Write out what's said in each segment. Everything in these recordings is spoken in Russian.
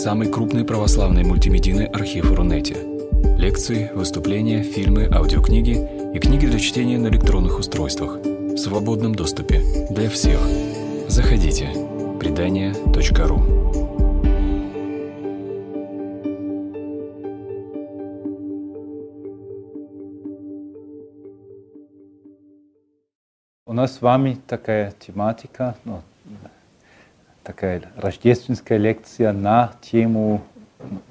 самый крупный православный мультимедийный архив Рунете. Лекции, выступления, фильмы, аудиокниги и книги для чтения на электронных устройствах в свободном доступе для всех. Заходите. Предания.ру У нас с вами такая тематика, ну, такая рождественская лекция на тему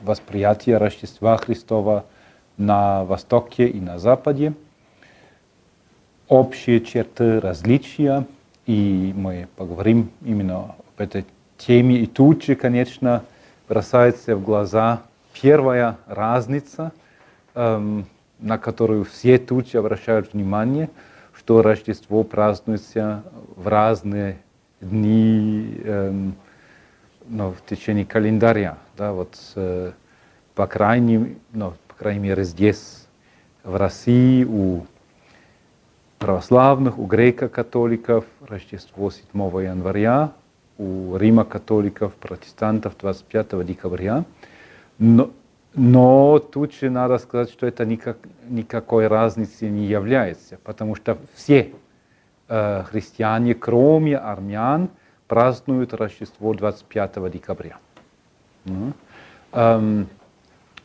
восприятия Рождества Христова на Востоке и на Западе, общие черты различия, и мы поговорим именно об этой теме. И тут же, конечно, бросается в глаза первая разница, эм, на которую все тут же обращают внимание, что Рождество празднуется в разные дни эм, ну, в течение календаря. Да, вот, э, по, крайней, ну, по крайней мере, здесь, в России, у православных, у греко-католиков Рождество 7 января, у Рима-католиков, протестантов 25 декабря. Но, но тут же надо сказать, что это никак, никакой разницы не является, потому что все христиане, кроме армян, празднуют Рождество 25 декабря. Эм,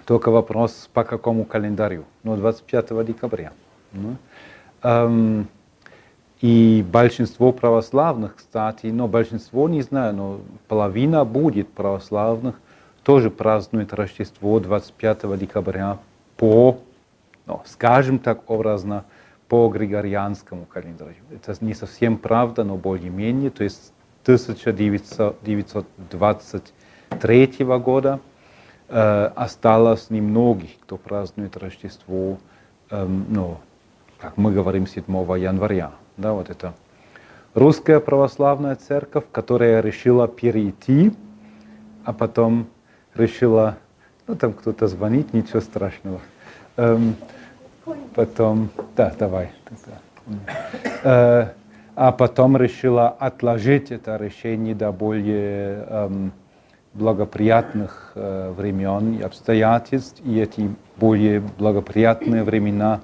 только вопрос, по какому календарю? Ну, 25 декабря. Эм, и большинство православных, кстати, но большинство, не знаю, но половина будет православных, тоже празднует Рождество 25 декабря по, ну, скажем так образно, по григорианскому календарю. Это не совсем правда, но более-менее. То есть 1923 года э, осталось немногих, кто празднует Рождество, э, ну, как мы говорим, 7 января. Да, вот это русская православная церковь, которая решила перейти, а потом решила, ну там кто-то звонит, ничего страшного. Эм, Потом, да, давай. Э, а потом решила отложить это решение до более эм, благоприятных э, времен и обстоятельств. И эти более благоприятные времена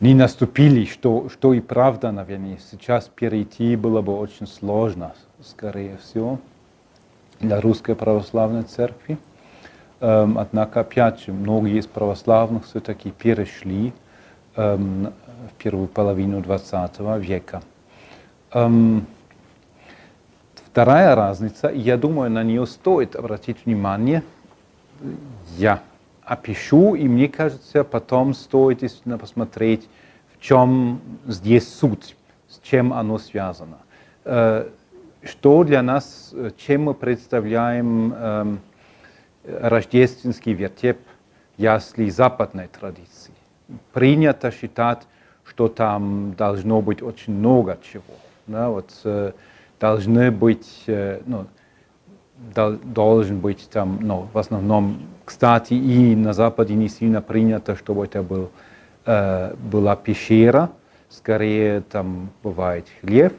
не наступили, что, что и правда, наверное. Сейчас перейти было бы очень сложно, скорее всего, для русской православной церкви. Эм, однако, опять же, многие из православных все-таки перешли эм, в первую половину XX века. Эм, вторая разница, я думаю, на нее стоит обратить внимание, я опишу, и мне кажется, потом стоит действительно посмотреть, в чем здесь суть, с чем оно связано. Э, что для нас, э, чем мы представляем рождественский вертеп ясли западной традиции. Принято считать, что там должно быть очень много чего. Да, вот, э, должны быть, э, ну, должен быть там, ну, в основном, кстати, и на Западе не сильно принято, чтобы это был, э, была пещера, скорее там бывает хлеб,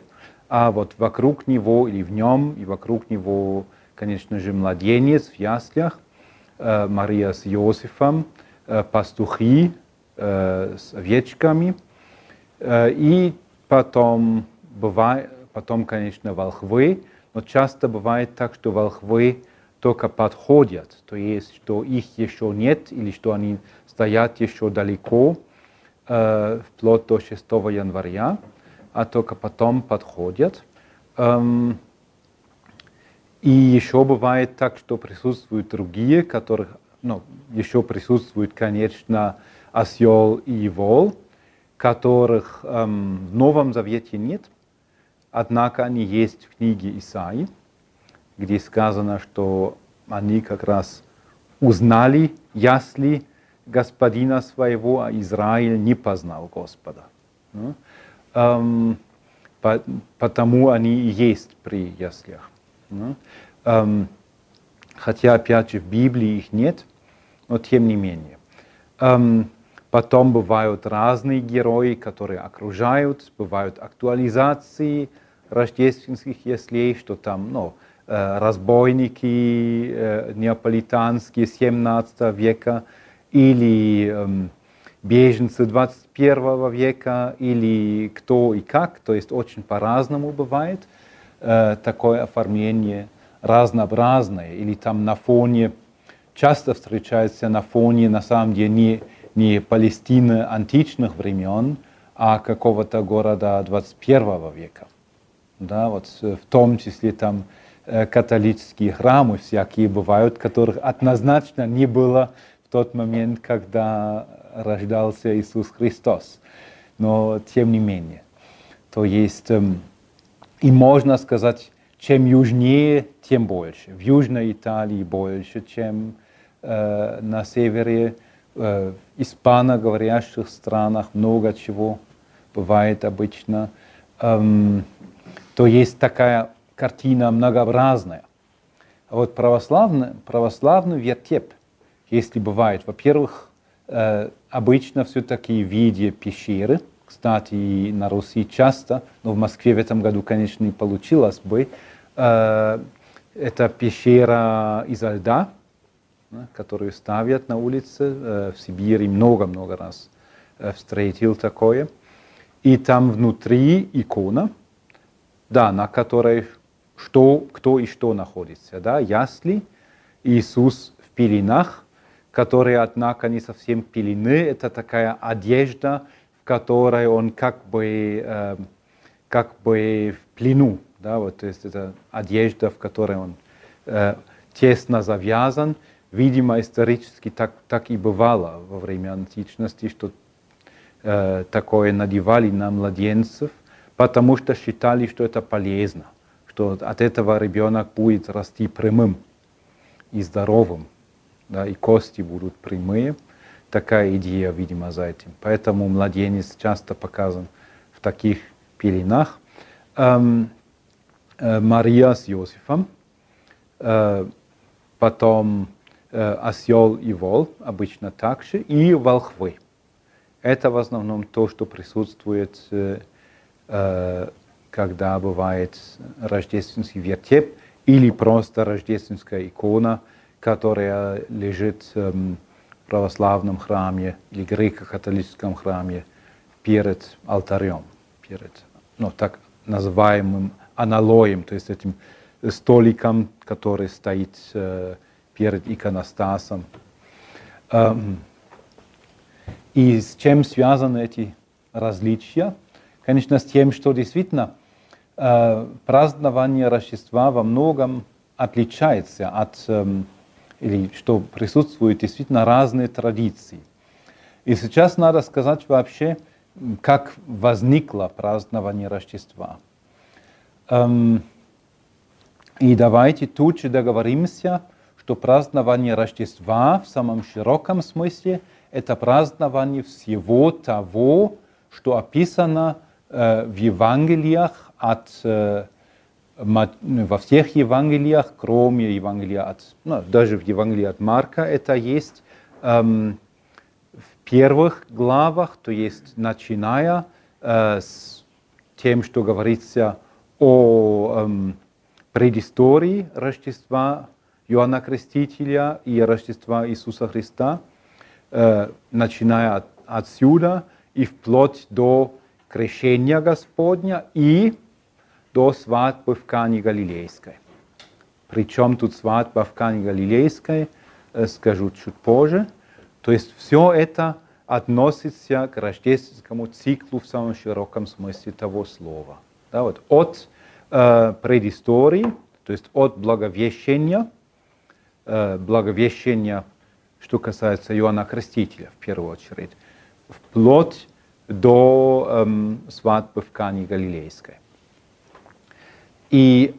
а вот вокруг него или в нем, и вокруг него конечно же, младенец в яслях, э, Мария с Иосифом, э, пастухи э, с овечками, и потом, бывает, потом, конечно, волхвы, но часто бывает так, что волхвы только подходят, то есть, что их еще нет или что они стоят еще далеко, вплоть до 6 января, а только потом подходят. Эм, и еще бывает так, что присутствуют другие, которых, ну, еще присутствует, конечно, осел и вол, которых эм, в Новом Завете нет, однако они есть в книге Исаи, где сказано, что они как раз узнали ясли господина своего, а Израиль не познал Господа. Ну, эм, по, потому они и есть при яслях. Эм, хотя, опять же, в Библии их нет, но тем не менее. Эм, потом бывают разные герои, которые окружают, бывают актуализации рождественских яслей, что там, ну, э, разбойники э, неаполитанские 17 века или э, беженцы 21 века или кто и как, то есть очень по-разному бывает э, такое оформление разнообразное или там на фоне часто встречается на фоне на самом деле не не Палестины античных времен, а какого-то города 21 века. Да, вот в том числе там э, католические храмы всякие бывают, которых однозначно не было в тот момент, когда рождался Иисус Христос. Но тем не менее. То есть, эм, и можно сказать, чем южнее, тем больше. В Южной Италии больше, чем э, на севере э, испаноговорящих странах много чего бывает обычно. Эм, то есть такая картина многообразная. А вот православный, православный вертеп, если бывает, во-первых, э, обычно все-таки в виде пещеры, кстати, на Руси часто, но в Москве в этом году, конечно, не получилось бы, э, это пещера изо льда, которую ставят на улице. Э, в Сибири много-много раз э, встретил такое. И там внутри икона, да, на которой что, кто и что находится. Да? Ясли, Иисус в пеленах, которые, однако, не совсем пелены. Это такая одежда, которой он как бы, э, как бы в плену. Да? Вот, то есть это одежда, в которой он э, тесно завязан. Видимо, исторически так, так и бывало во время античности, что э, такое надевали на младенцев, потому что считали, что это полезно, что от этого ребенок будет расти прямым и здоровым, да, и кости будут прямые. Такая идея, видимо, за этим. Поэтому младенец часто показан в таких пеленах. Эм, э, Мария с Иосифом, э, потом Э, осел и вол, обычно также, и волхвы. Это в основном то, что присутствует, э, э, когда бывает рождественский вертеп или просто рождественская икона, которая лежит в православном храме или греко-католическом храме перед алтарем, перед ну, так называемым аналоем, то есть этим столиком, который стоит перед иконостасом. Эм, и с чем связаны эти различия? Конечно, с тем, что действительно э, празднование Рождества во многом отличается от, эм, или что присутствуют действительно разные традиции. И сейчас надо сказать вообще, как возникло празднование Рождества. Эм, и давайте тут же договоримся, что празднование Рождества в самом широком смысле – это празднование всего того, что описано э, в Евангелиях от э, во всех Евангелиях, кроме Евангелия от, ну, даже в Евангелии от Марка это есть эм, в первых главах, то есть начиная э, с тем, что говорится о эм, предыстории Рождества Иоанна Крестителя и Рождества Иисуса Христа, э, начиная от, отсюда и вплоть до крещения Господня и до свадьбы в Кане Галилейской. Причем тут свадьба в Кане Галилейской, э, скажу чуть позже. То есть все это относится к рождественскому циклу в самом широком смысле того слова. Да, вот от э, предыстории, то есть от благовещения Э, благовещения, что касается Иоанна Крестителя в первую очередь, вплоть до эм, свадьбы в Кане Галилейской. И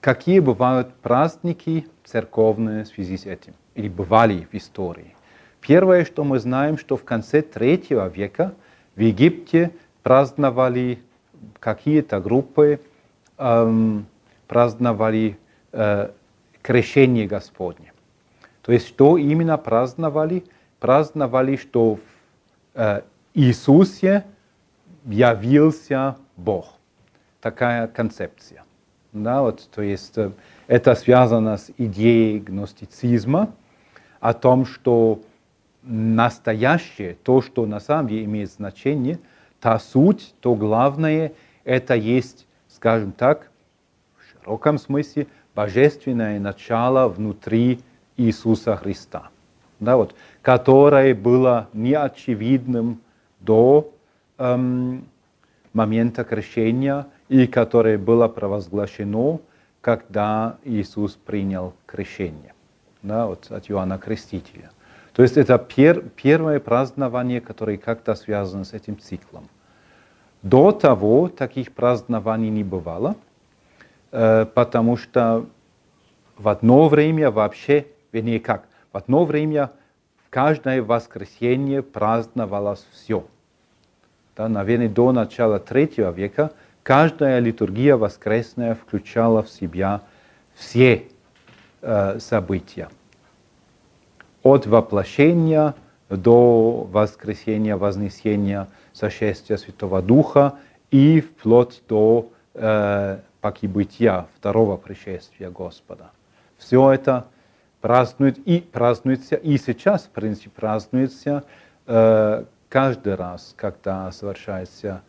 какие бывают праздники церковные в связи с этим, или бывали в истории. Первое, что мы знаем, что в конце третьего века в Египте праздновали какие-то группы, эм, праздновали э, крещение Господне. То есть что именно праздновали? Праздновали, что в э, Иисусе явился Бог. Такая концепция. Да, вот, то есть э, это связано с идеей гностицизма о том, что настоящее, то, что на самом деле имеет значение, та суть, то главное, это есть, скажем так, в широком смысле, божественное начало внутри Иисуса Христа, да, вот, которое было неочевидным до эм, момента крещения и которое было провозглашено, когда Иисус принял крещение да, вот, от Иоанна Крестителя. То есть это пер, первое празднование, которое как-то связано с этим циклом. До того таких празднований не бывало, э, потому что в одно время вообще, вернее как, в одно время каждое воскресенье праздновалось все. Да, наверное, до начала третьего века каждая литургия воскресная включала в себя все э, события. От воплощения до воскресения, вознесения, сошествия Святого Духа и вплоть до э, покибытия второго пришествия Господа. Все это празднует и празднуется, и сейчас, в принципе, празднуется э, каждый раз, когда совершается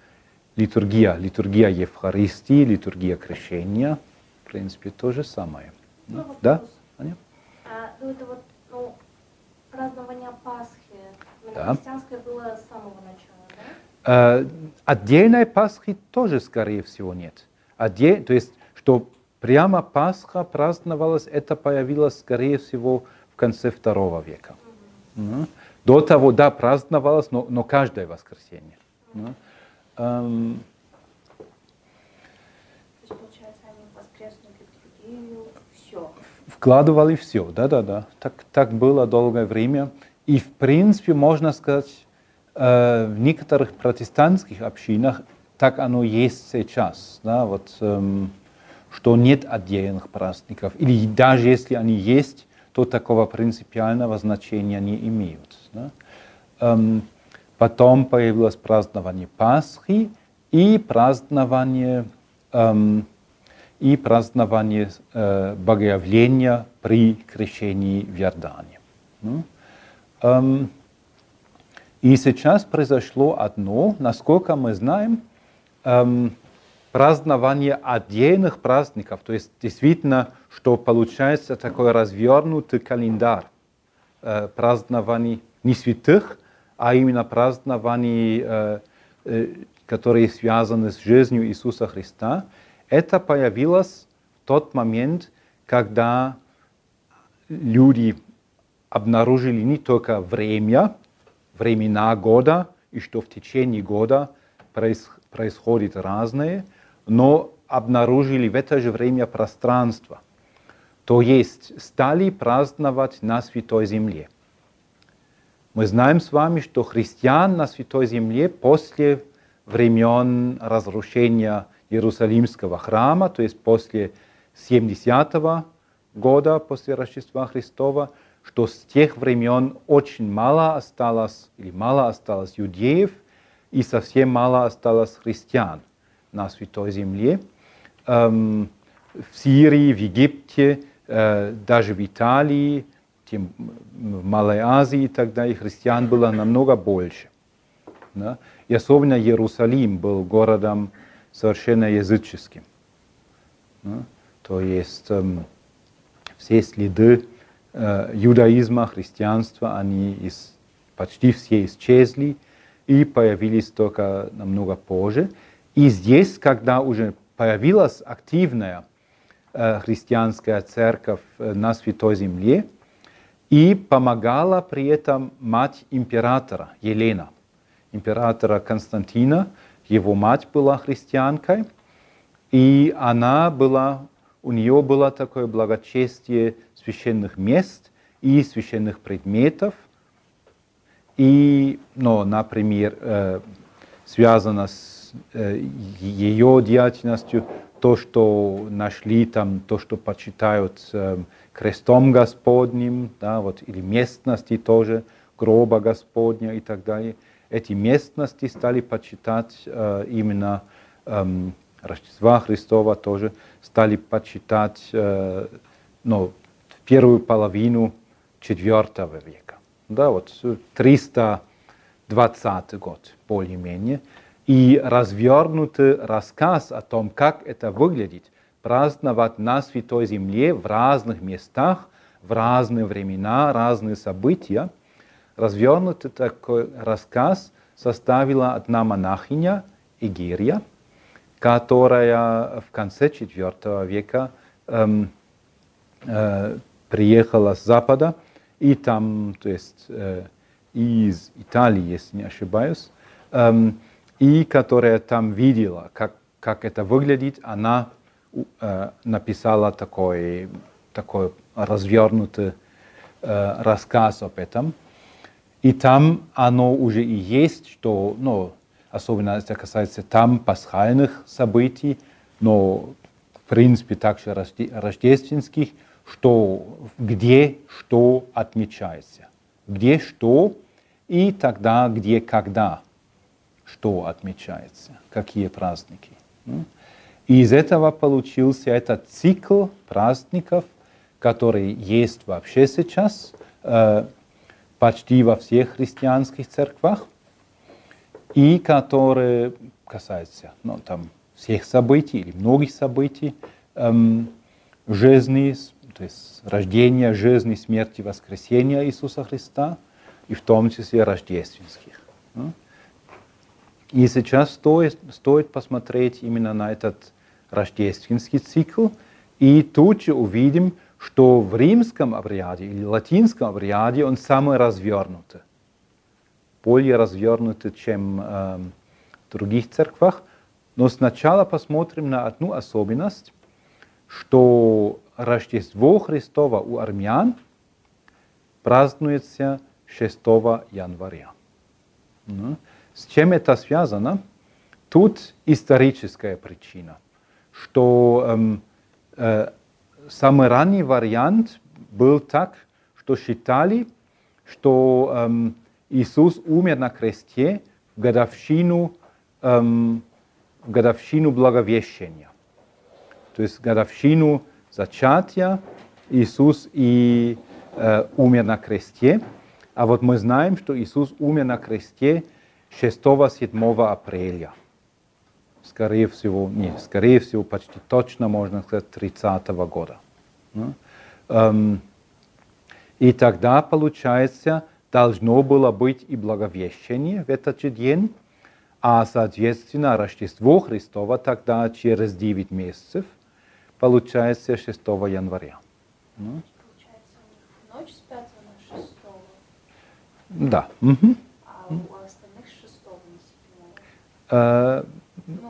литургия, литургия Евхаристии, литургия крещения, в принципе, то же самое. Ну, да? Аня? А, ну, это вот, ну, празднование Пасхи, да. христианское было с самого начала, да? Э, отдельной Пасхи тоже, скорее всего, нет. Отдель, то есть, что прямо Пасха праздновалась, это появилось, скорее всего, в конце второго века. Mm-hmm. До того, да, праздновалось, но, но каждое воскресенье. Mm-hmm. Um, То есть, получается, они воскресную литургию, все. Вкладывали все, да-да-да. Так, так было долгое время. И, в принципе, можно сказать, э, в некоторых протестантских общинах так оно есть сейчас. Да? Вот, эм, что нет отдельных праздников. Или даже если они есть, то такого принципиального значения не имеют. Да? Эм, Потом появилось празднование Пасхи и празднование, эм, и празднование э, Богоявления при крещении в Иордане. Ну, эм, и сейчас произошло одно, насколько мы знаем, эм, празднование отдельных праздников, то есть действительно, что получается такой развернутый календарь э, празднований не святых, а именно празднований, э, э, которые связаны с жизнью Иисуса Христа, это появилось в тот момент, когда люди обнаружили не только время, времена года, и что в течение года происходит разное, но обнаружили в это же время пространство. То есть стали праздновать на Святой Земле – мы знаем с вами, что христиан на Святой Земле после времен разрушения Иерусалимского храма, то есть после 70-го года после Рождества Христова, что с тех времен очень мало осталось, или мало осталось иудеев, и совсем мало осталось христиан на Святой Земле. Эм, в Сирии, в Египте, э, даже в Италии, тем в Малой Азии тогда и христиан было намного больше. Да? И особенно Иерусалим был городом совершенно языческим. Да? То есть эм, все следы э, юдаизма, христианства, они из, почти все исчезли и появились только намного позже. И здесь, когда уже появилась активная э, христианская церковь э, на Святой Земле, и помогала при этом мать императора Елена, императора Константина. Его мать была христианкой, и она была, у нее было такое благочестие священных мест и священных предметов. И, ну, например, э, связано с э, ее деятельностью то, что нашли там, то, что почитают э, крестом Господним, да, вот, или местности тоже, гроба Господня и так далее. Эти местности стали почитать э, именно эм, Рождества Христова тоже стали почитать э, ну, в первую половину IV века. Да, вот 320 год, более-менее. И развернутый рассказ о том, как это выглядит, праздновать на Святой Земле в разных местах, в разные времена, разные события. Развернутый такой рассказ составила одна монахиня Игирия, которая в конце IV века эм, э, приехала с Запада, и там, то есть э, из Италии, если не ошибаюсь, эм, и которая там видела, как, как это выглядит, она написала такой, такой развернутый рассказ об этом. И там оно уже и есть, что, ну, особенно это касается там пасхальных событий, но в принципе также рождественских, что где что отмечается, где что и тогда где когда что отмечается, какие праздники. И из этого получился этот цикл праздников, который есть вообще сейчас э, почти во всех христианских церквах, и который касается ну, там, всех событий или многих событий эм, жизни, то есть рождения, жизни, смерти, воскресения Иисуса Христа, и в том числе рождественских. И сейчас стоит, стоит посмотреть именно на этот рождественский цикл, и тут же увидим, что в римском обряде или латинском обряде он самый развернутый, более развернутый, чем э, в других церквах. Но сначала посмотрим на одну особенность, что Рождество Христово у армян празднуется 6 января. С чем это связано? Тут историческая причина, что эм, э, самый ранний вариант был так, что считали, что эм, Иисус умер на кресте в годовщину, эм, в годовщину Благовещения. То есть годовщину зачатия Иисус и э, умер на кресте. А вот мы знаем, что Иисус умер на кресте 6-7 апреля. Скорее всего, не, скорее всего, почти точно можно сказать 30 -го года. И тогда, получается, должно было быть и благовещение в этот же день, а, соответственно, Рождество Христово тогда через 9 месяцев, получается 6 января. Получается, ночь с 5 на 6. Да. Угу. Э,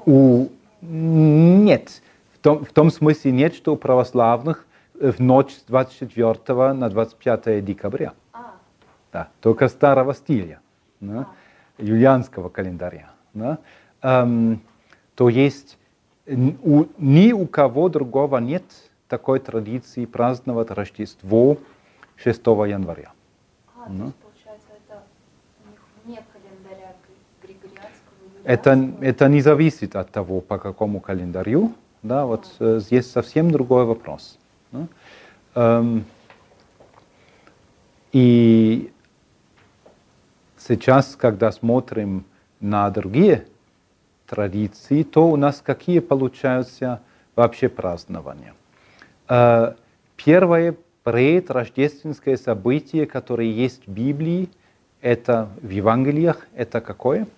у... Нет. В том, в том смысле нет, что у православных в ночь с 24 на 25 декабря. А. Да, только старого стиля, да, а. юлианского календаря. Да. Эм, то есть у, ни у кого другого нет такой традиции праздновать Рождество 6 января. А, ну. Это, это не зависит от того, по какому календарю. Да, вот э, здесь совсем другой вопрос. Да? Эм, и сейчас, когда смотрим на другие традиции, то у нас какие получаются вообще празднования? Э, первое предрождественское событие, которое есть в Библии, это в Евангелиях, это какое? –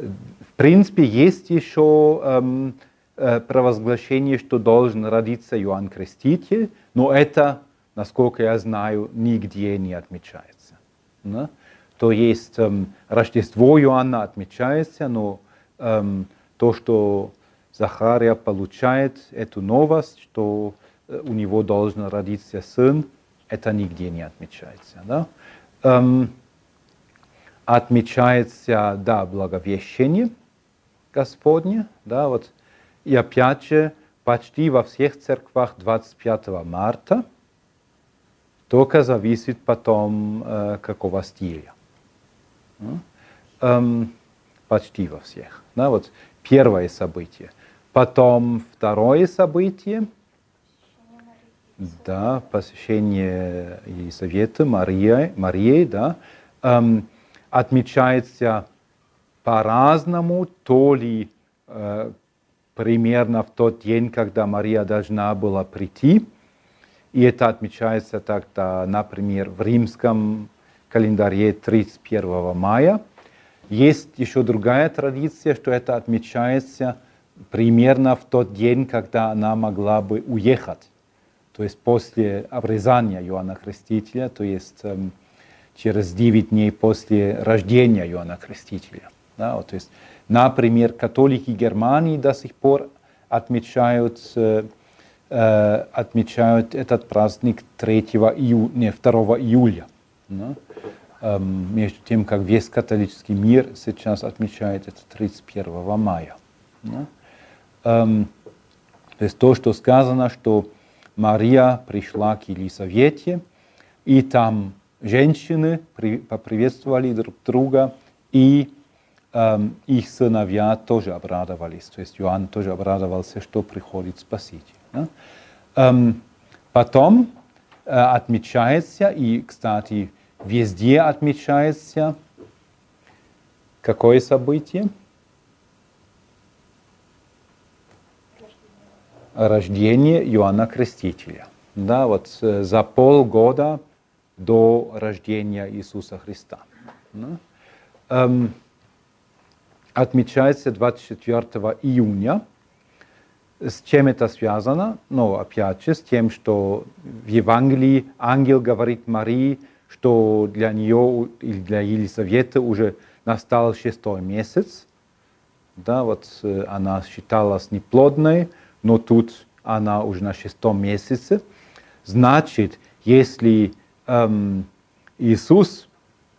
В принципе, есть еще эм, э, провозглашение, что должен родиться Иоанн Креститель, но это, насколько я знаю, нигде не отмечается. Да? То есть эм, Рождество Иоанна отмечается, но эм, то, что Захария получает эту новость, что э, у него должен родиться сын, это нигде не отмечается. Да? Эм, отмечается, да, Благовещение Господне, да, вот, и опять же, почти во всех церквах 25 марта, только зависит потом, э, какого стиля. Эм, почти во всех. Да, вот первое событие. Потом второе событие, да, посещение Елизаветы, Марии, Марии да, эм, отмечается по-разному, то ли э, примерно в тот день, когда Мария должна была прийти, и это отмечается тогда, например, в римском календаре 31 мая. Есть еще другая традиция, что это отмечается примерно в тот день, когда она могла бы уехать. То есть после обрезания Иоанна Крестителя, то есть эм, через 9 дней после рождения Иоанна Крестителя. Да, вот, то есть, например, католики Германии до сих пор отмечают э, Э, отмечают этот праздник 3 июля, не, 2 июля. Да? Эм, между тем, как весь католический мир сейчас отмечает это 31 мая. Да? Эм, то есть то, что сказано, что Мария пришла к Елисавете, и там женщины при, поприветствовали друг друга, и эм, их сыновья тоже обрадовались. То есть Иоанн тоже обрадовался, что приходит Спаситель. Да? Ähm, потом äh, отмечается, и, кстати, везде отмечается, какое событие? Рождение Иоанна Крестителя. Да, вот э, за полгода до рождения Иисуса Христа. Да? Ähm, отмечается 24 июня с чем это связано? Ну, опять же, с тем, что в Евангелии ангел говорит Марии, что для нее или для Елизаветы уже настал шестой месяц. Да, вот э, она считалась неплодной, но тут она уже на шестом месяце. Значит, если эм, Иисус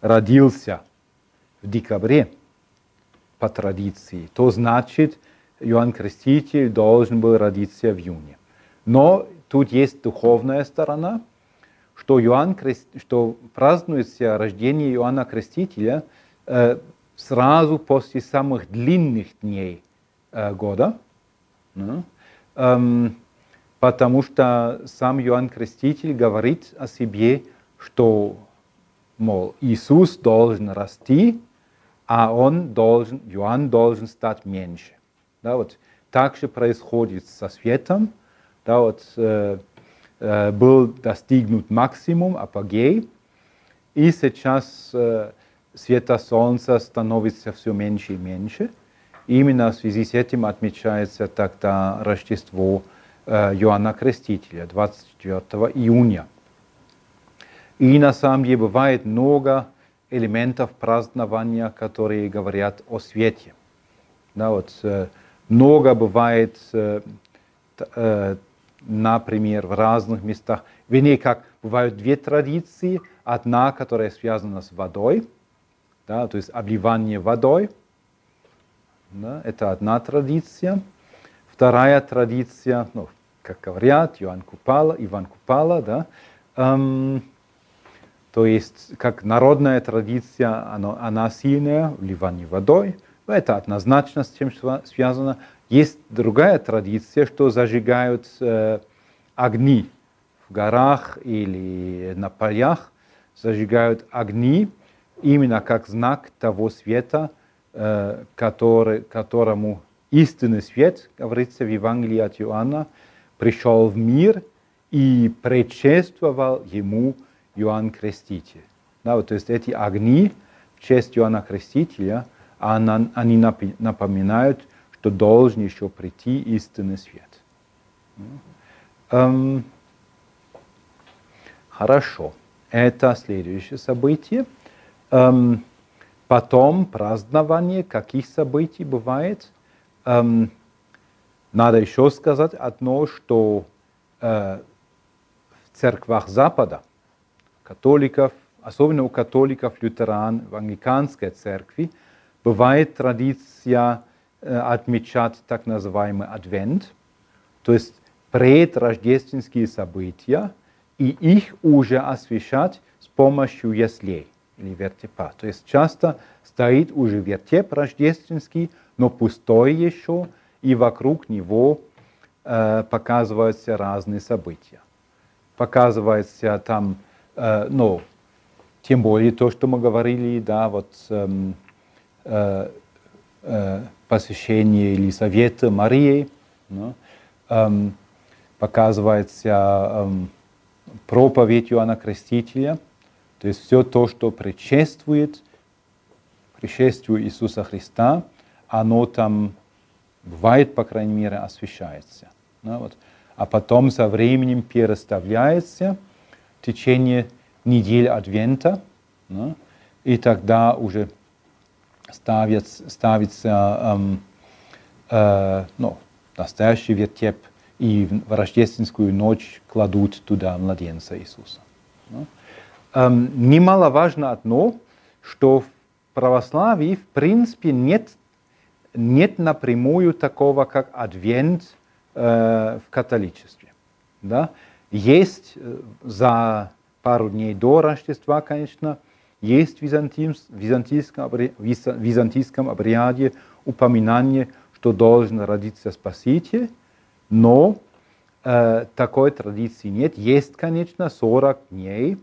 родился в декабре по традиции, то значит, Иоанн Креститель должен был родиться в июне. Но тут есть духовная сторона, что, Иоанн Крест... что празднуется рождение Иоанна Крестителя э, сразу после самых длинных дней э, года, ну, эм, потому что сам Иоанн Креститель говорит о себе, что, мол, Иисус должен расти, а он должен, Иоанн должен стать меньше. Да, вот так же происходит со светом. Да, вот, э, э, был достигнут максимум, апогей, и сейчас э, света Солнца становится все меньше и меньше. Именно в связи с этим отмечается тогда Рождество э, Иоанна Крестителя, 24 июня. И на самом деле бывает много элементов празднования, которые говорят о свете. Да, вот, э, много бывает, э, э, например, в разных местах. Вернее, как бывают две традиции. Одна, которая связана с водой, да, то есть обливание водой. Да, это одна традиция. Вторая традиция, ну, как говорят, Иоанн Купала, Иван Купала, да, эм, то есть как народная традиция, она, она сильная, вливание водой – это однозначно с чем связано. Есть другая традиция, что зажигают э, огни в горах или на полях, зажигают огни именно как знак того света, э, который, которому истинный свет, говорится в Евангелии от Иоанна, пришел в мир и предшествовал ему Иоанн Креститель. Да, вот, то есть эти огни в честь Иоанна Крестителя – они напоминают, что должен еще прийти истинный свет. Эм, хорошо, это следующее событие. Эм, потом празднование каких событий бывает. Эм, надо еще сказать одно, что э, в церквах Запада, католиков, особенно у католиков, лютеран, в англиканской церкви, бывает традиция э, отмечать так называемый адвент, то есть предрождественские события, и их уже освещать с помощью яслей. или вертепа. То есть часто стоит уже вертеп рождественский, но пустой еще, и вокруг него э, показываются разные события. Показывается там, э, ну, тем более то, что мы говорили, да, вот эм, э, э, посвящение Елизаветы Марии, ну, эм, показывается эм, проповедь Иоанна Крестителя, то есть все то, что предшествует пришествию Иисуса Христа, оно там бывает, по крайней мере, освещается. Да, вот. А потом со временем переставляется течение недель Адвента, да, и тогда уже ставится, ставится эм, э, ну, настоящий вертеп, и в рождественскую ночь кладут туда младенца Иисуса. Да. Эм, немаловажно одно, что в православии в принципе нет нет напрямую такого, как адвент э, в католичестве. Да? Есть э, за пару дней до Рождества, конечно, есть в византийском, обряде упоминание, что должен родиться Спаситель, но э, такой традиции нет. Есть, конечно, 40 дней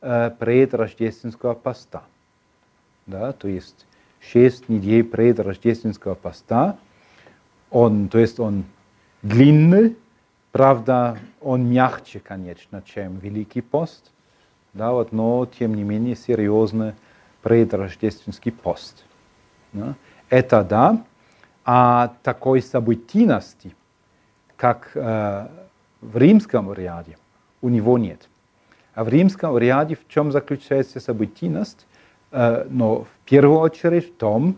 э, предрождественского поста. Да, то есть шесть недель пред рождественского поста. Он, то есть он длинный, правда, он мягче, конечно, чем Великий пост, да, вот, но тем не менее серьезный предрождественский пост. Да. Это да, а такой событийности, как э, в римском ряде, у него нет. А в римском ряде в чем заключается событийность? Э, но в первую очередь в том,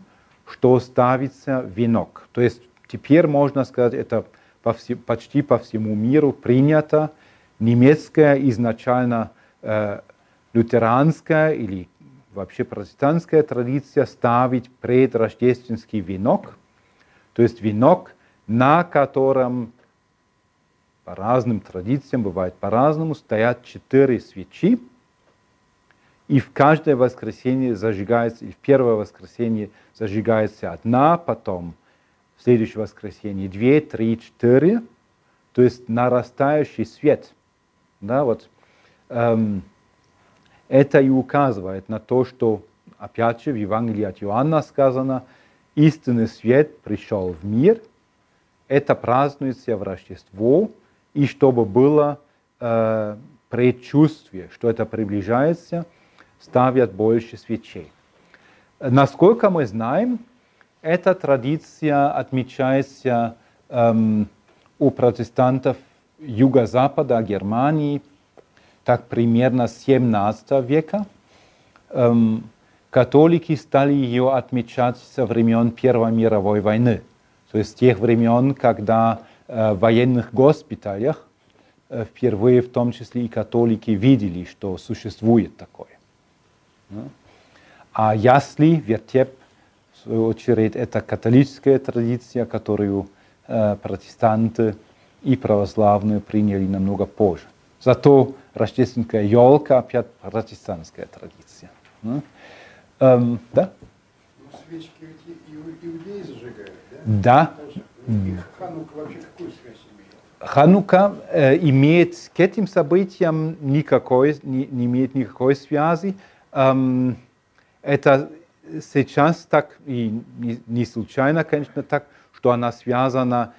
что ставится венок. То есть теперь можно сказать, это по все, почти по всему миру принято. Немецкая изначально э, лютеранская или вообще протестантская традиция ставить предрождественский венок, то есть венок, на котором по разным традициям, бывает по-разному, стоят четыре свечи, и в каждое воскресенье зажигается, и в первое воскресенье зажигается одна, потом следующее воскресенье две, три, четыре. То есть нарастающий свет. Да, вот, эм, это и указывает на то, что, опять же, в Евангелии от Иоанна сказано, истинный свет пришел в мир, это празднуется в Рождество, и чтобы было э, предчувствие, что это приближается – ставят больше свечей. Насколько мы знаем, эта традиция отмечается эм, у протестантов юго-запада Германии, так примерно с 17 века. Эм, католики стали ее отмечать со времен Первой мировой войны, то есть с тех времен, когда э, в военных госпиталях э, впервые в том числе и католики видели, что существует такое. А ясли, вертеп, свою очередь, это католическая традиция, которую э, протестанты и православные приняли намного позже. Зато рождественская елка опять протестантская традиция. Ну, эм, да? Ну, свечки ведь иудеи зажигают, да? Да. И Ханука вообще какую связь имеет? Ханука э, имеет к этим событиям никакой, не, не имеет никакой связи. Эм, это сейчас так, и не, случайно, конечно, так, что она связана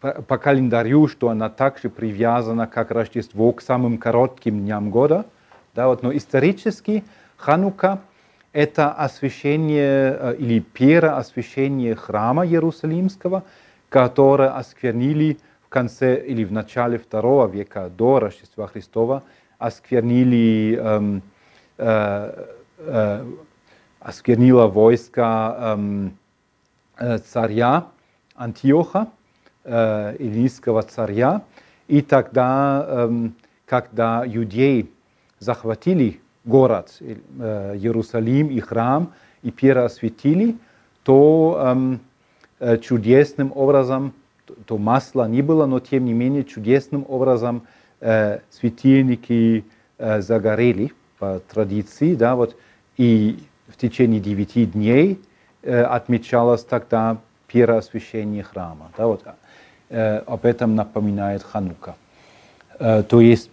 по, по календарю, что она также привязана, как Рождество, к самым коротким дням года. Да, вот, но исторически Ханука – это освящение э, или переосвящение храма Иерусалимского, которое осквернили в конце или в начале второго века до Рождества Христова, осквернили эм, Э, э, осквернила войска эм, э, царя Антиоха, эллинистского царя. И тогда, эм, когда юдеи захватили город Иерусалим и храм и переосветили, то эм, чудесным образом, то масла не было, но тем не менее чудесным образом светильники загорели по традиции, да, вот, И в течение девяти дней э, отмечалось тогда переосвящение храма. Да, вот, э, об этом напоминает Ханука. Э, то есть,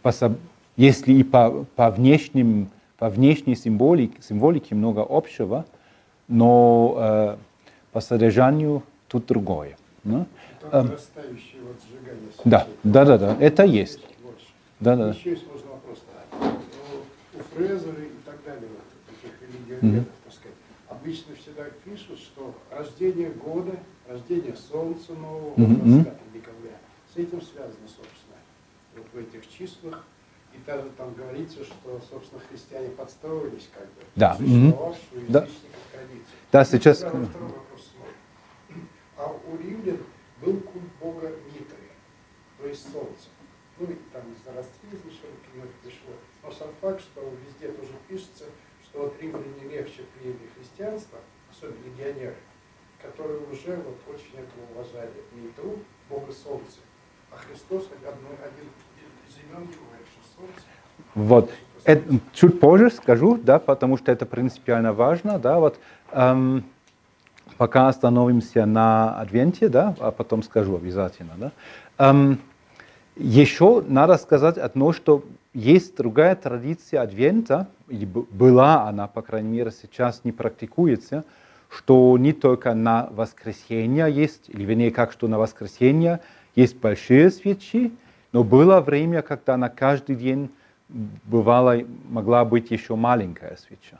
если и по, по, внешним, по внешней символике, символике много общего, но по содержанию тут другое. да. Там вот свечей. Да, да, да, да, это есть. Да, да. Еще есть можно вопрос. да. У Фрезера и так далее, религиоведов, так сказать, обычно всегда пишут, что рождение года, рождение солнца нового, Мгм, 25 декабря, с этим связано, собственно, вот в этих числах. И даже там говорится, что, собственно, христиане подстроились как бы Да, существовавшую Да. традицию. Да, И сейчас- второй вопрос. А у римлян был культ бога Митрия, то есть солнца. Ну и там из зороастризма нему пришло. Но сам факт, что везде тоже пишется, что вот римляне легче приняли христианство, особенно легионеры, которые уже вот очень этого уважали. Митру, бога солнца. А Христос одной, один из имен его солнце. Вот. Это чуть позже скажу, да, потому что это принципиально важно, да, вот. эм, пока остановимся на Адвенте, да, а потом скажу обязательно, да. Эм, еще надо сказать одно, что есть другая традиция Адвента, и была она, по крайней мере, сейчас не практикуется, что не только на воскресенье есть, или вернее, как что на воскресенье есть большие свечи, но было время, когда на каждый день бывало, могла быть еще маленькая свеча.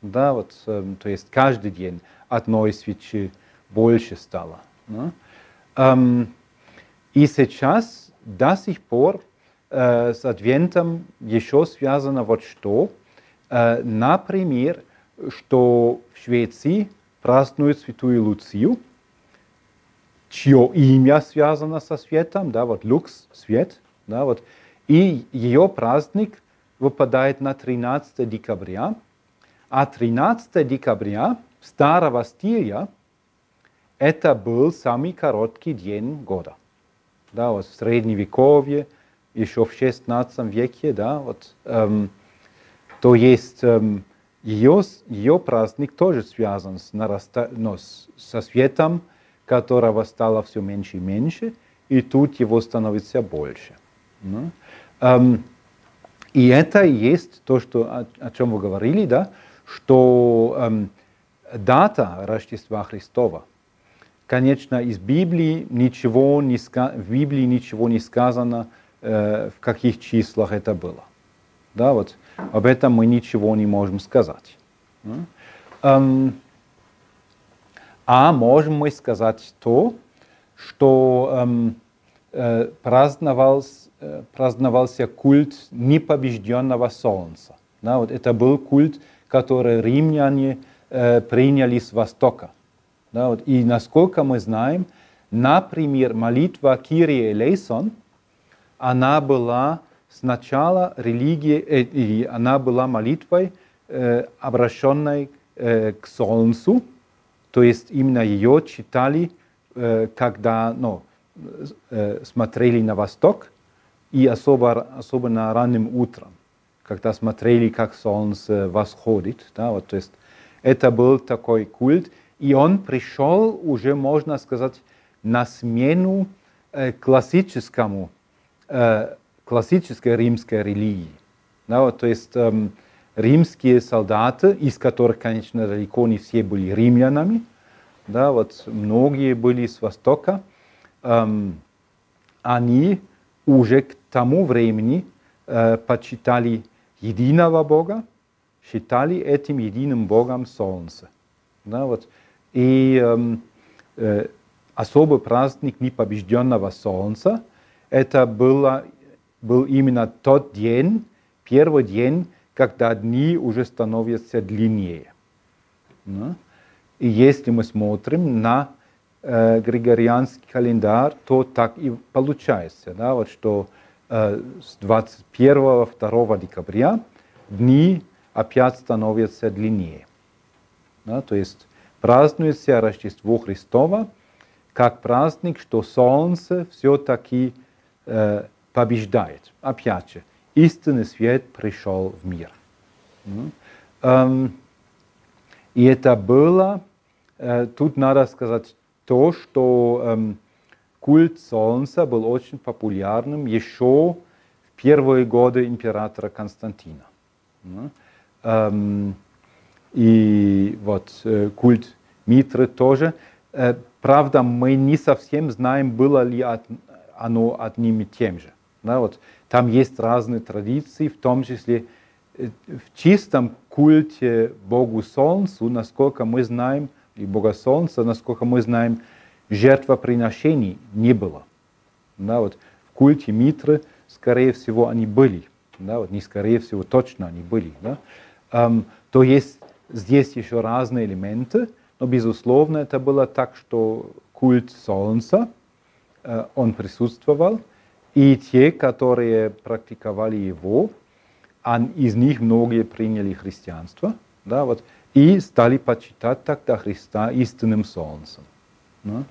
Да, вот, эм, то есть каждый день одной свечи больше стало. да. Эм, и сейчас до сих пор э, с Адвентом еще связано вот что. Э, например, что в Швеции празднуют Святую Луцию, чье имя связано со светом, да, вот люкс, свет, да, вот, и ее праздник выпадает на 13 декабря, а 13 декабря старого стиля это был самый короткий день года. Да, вот в Средневековье, еще в 16 веке, да, вот, эм, то есть эм, ее, с- ее праздник тоже связан с нараста... ну, с- со светом, которого стало все меньше и меньше, и тут его становится больше. ну. Эм, и это и есть то, что, о, о чем вы говорили, да, что эм, дата Рождества Христова, конечно, из Библии ничего не в Библии ничего не сказано, э, в каких числах это было. Да, вот об этом мы ничего не можем сказать. Эм, а можем мы сказать то, что эм, э, праздновался, э, праздновался культ непобежденного солнца. Вот это был культ, который римляне э, приняли с Востока. И насколько мы знаем, например, молитва Кирии Элейсон, она была сначала религией, э, и она была молитвой, э, обращенной э, к Солнцу, то есть именно ее читали, когда ну, смотрели на восток, и особо, особенно ранним утром, когда смотрели, как солнце восходит. Да, вот, то есть это был такой культ, и он пришел уже, можно сказать, на смену классическому, классической римской религии. Да, вот, то есть эм, римские солдаты, из которых, конечно, далеко не все были римлянами, да, вот многие были с Востока, эм, они уже к тому времени э, почитали единого Бога, считали этим единым Богом Солнце. Да, вот. И эм, э, особый праздник непобежденного Солнца, это было, был именно тот день, первый день, когда дни уже становятся длиннее. Да? И если мы смотрим на э, григорианский календарь, то так и получается, да, вот что э, с 21-2 декабря дни опять становятся длиннее. Да, то есть празднуется Рождество Христово как праздник, что Солнце все-таки э, побеждает. Опять же, истинный свет пришел в мир. Эм, И это было, э, тут надо сказать то, что эм, культ Солнца был очень популярным еще в первые годы императора Константина. Эм, и вот э, культ Митры тоже. Э, правда, мы не совсем знаем, было ли оно одним и тем же. Да, вот, там есть разные традиции, в том числе э, в чистом культе Богу Солнцу, насколько мы знаем, и Бога Солнца, насколько мы знаем, жертвоприношений не было. Да, вот в культе Митры, скорее всего, они были. Да, вот не скорее всего, точно они были. Да. Эм, то есть здесь еще разные элементы, но, безусловно, это было так, что культ Солнца, э, он присутствовал, и те, которые практиковали его, из них многие приняли христианство, да, вот, и стали почитать тогда Христа истинным Солнцем. Да.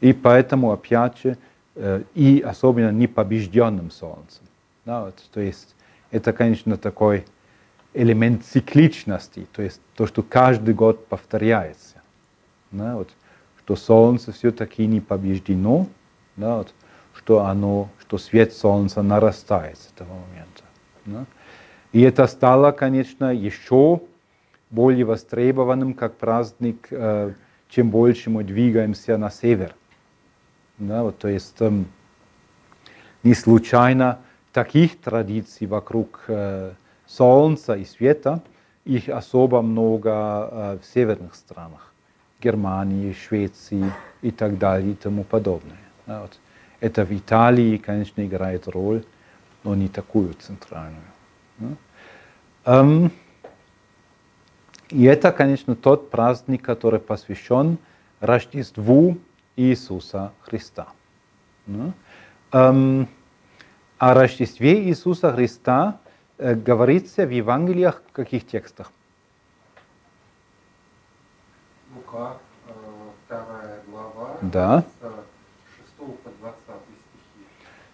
И поэтому, опять же, э, и особенно непобежденным Солнцем. Да, вот, то есть это, конечно, такой элемент цикличности, то есть то, что каждый год повторяется. Да, вот, что Солнце все-таки не побеждено, да, вот, что, оно, что свет Солнца нарастает с этого момента. Да. И это стало, конечно, еще более востребованным как праздник, э, чем больше мы двигаемся на север. Да, вот, то есть эм, не случайно таких традиций вокруг э, Солнца и света, их особо много э, в северных странах. Германии, Швеции и так далее и тому подобное. Вот. Это в Италии, конечно, играет роль, но не такую центральную. Эм, и это, конечно, тот праздник, который посвящен Рождеству Иисуса Христа. Эм, о Рождестве Иисуса Христа Э, говорится в Евангелиях в каких текстах? Лука, э, вторая глава, да. с 6 по 20 стихи.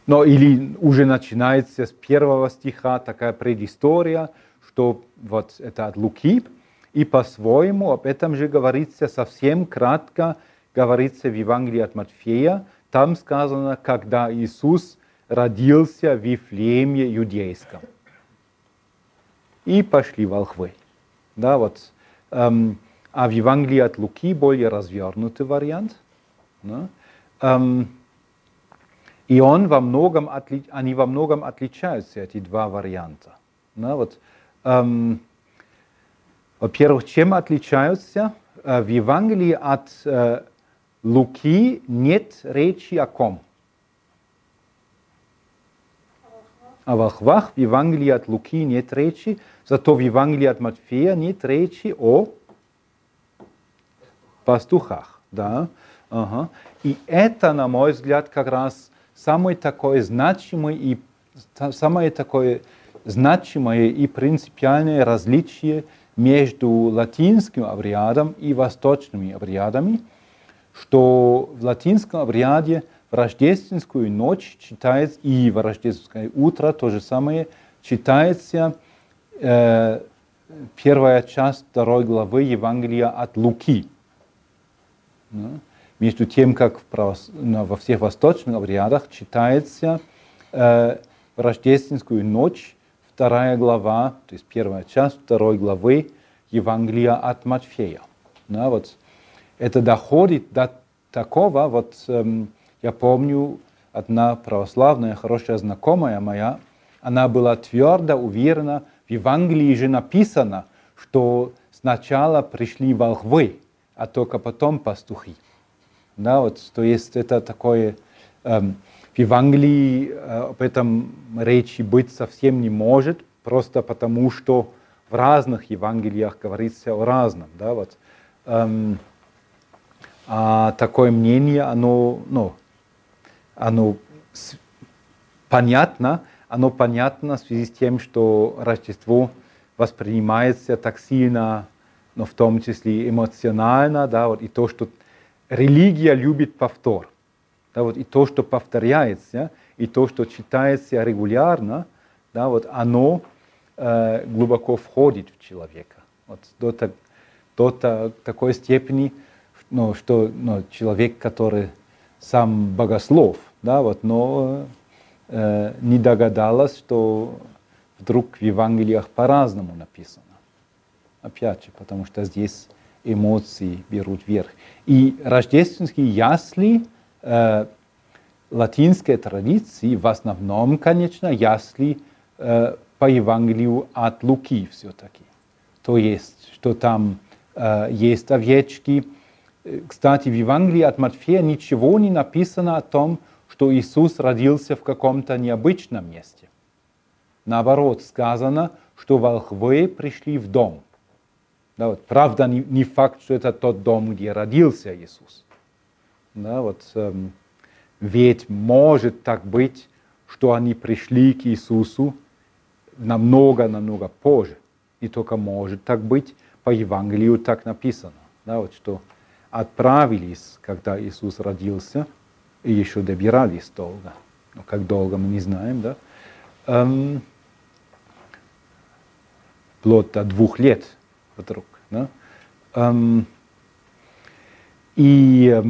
Но или уже начинается с первого стиха такая предыстория, что вот это от Луки, и по-своему об этом же говорится совсем кратко, говорится в Евангелии от Матфея. Там сказано, когда Иисус родился в Вифлееме юдейском и пошли волхвы. Да, вот. Эм, а в Евангелии от Луки более развернутый вариант. Да? Эм, и он во многом отли... они во многом отличаются, эти два варианта. Да, вот, эм, во-первых, чем отличаются? Э, в Евангелии от э, Луки нет речи о ком? О волхвах в Евангелии от Луки нет речи, Зато в Евангелии от Матфея нет речи о пастухах. Да? Ага. И это, на мой взгляд, как раз самое такое значимое и самое такое значимое и принципиальное различие между латинским обрядом и восточными обрядами, что в латинском обряде в рождественскую ночь читается, и в рождественское утро то же самое читается э, первая часть второй главы Евангелия от Луки. Да? Между тем, как в, во всех восточных обрядах читается э, в рождественскую ночь вторая глава, то есть первая часть второй главы Евангелия от Матфея. Да, вот это доходит до такого, вот эм, я помню, одна православная хорошая знакомая моя, она была твердо уверена, в Евангелии же написано, что сначала пришли волхвы, а только потом пастухи. Да, вот, то есть это такое, эм, в Евангелии э, об этом речи быть совсем не может, просто потому что в разных Евангелиях говорится о разном. Да, вот. эм, а такое мнение, оно, ну, оно понятно, оно понятно в связи с тем, что Рождество воспринимается так сильно, но в том числе эмоционально, да, вот, и то, что религия любит повтор, да, вот, и то, что повторяется, и то, что читается регулярно, да, вот, оно э, глубоко входит в человека. Вот, до, так, до та- такой степени, ну, что ну, человек, который сам богослов, да, вот, но э, не догадалась, что вдруг в Евангелиях по-разному написано. Опять же, потому что здесь эмоции берут верх. И рождественские ясли э, латинской традиции в основном, конечно, ясли э, по Евангелию от Луки все-таки. То есть, что там э, есть овечки. Э, Кстати, в Евангелии от Матфея ничего не написано о том, что Иисус родился в каком-то необычном месте. Наоборот, сказано, что волхвы пришли в дом. Да, вот, правда, не, не факт, что это тот дом, где родился Иисус. Да, вот, эм, ведь может так быть, что они пришли к Иисусу намного-намного позже. И только может так быть, по Евангелию так написано. Да, вот, что отправились, когда Иисус родился, и еще добирались долго. Ну, как долго мы не знаем, да? Эм, вплоть до двух лет вдруг. Да? И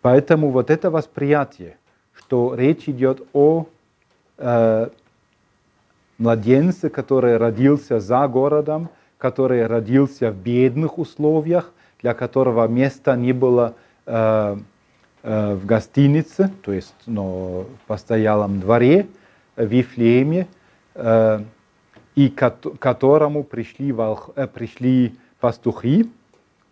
поэтому вот это восприятие, что речь идет о э, младенце, который родился за городом, который родился в бедных условиях, для которого места не было э, э, в гостинице, то есть ну, в постоялом дворе в Вифлееме, э, и к которому пришли, волх, э, пришли пастухи,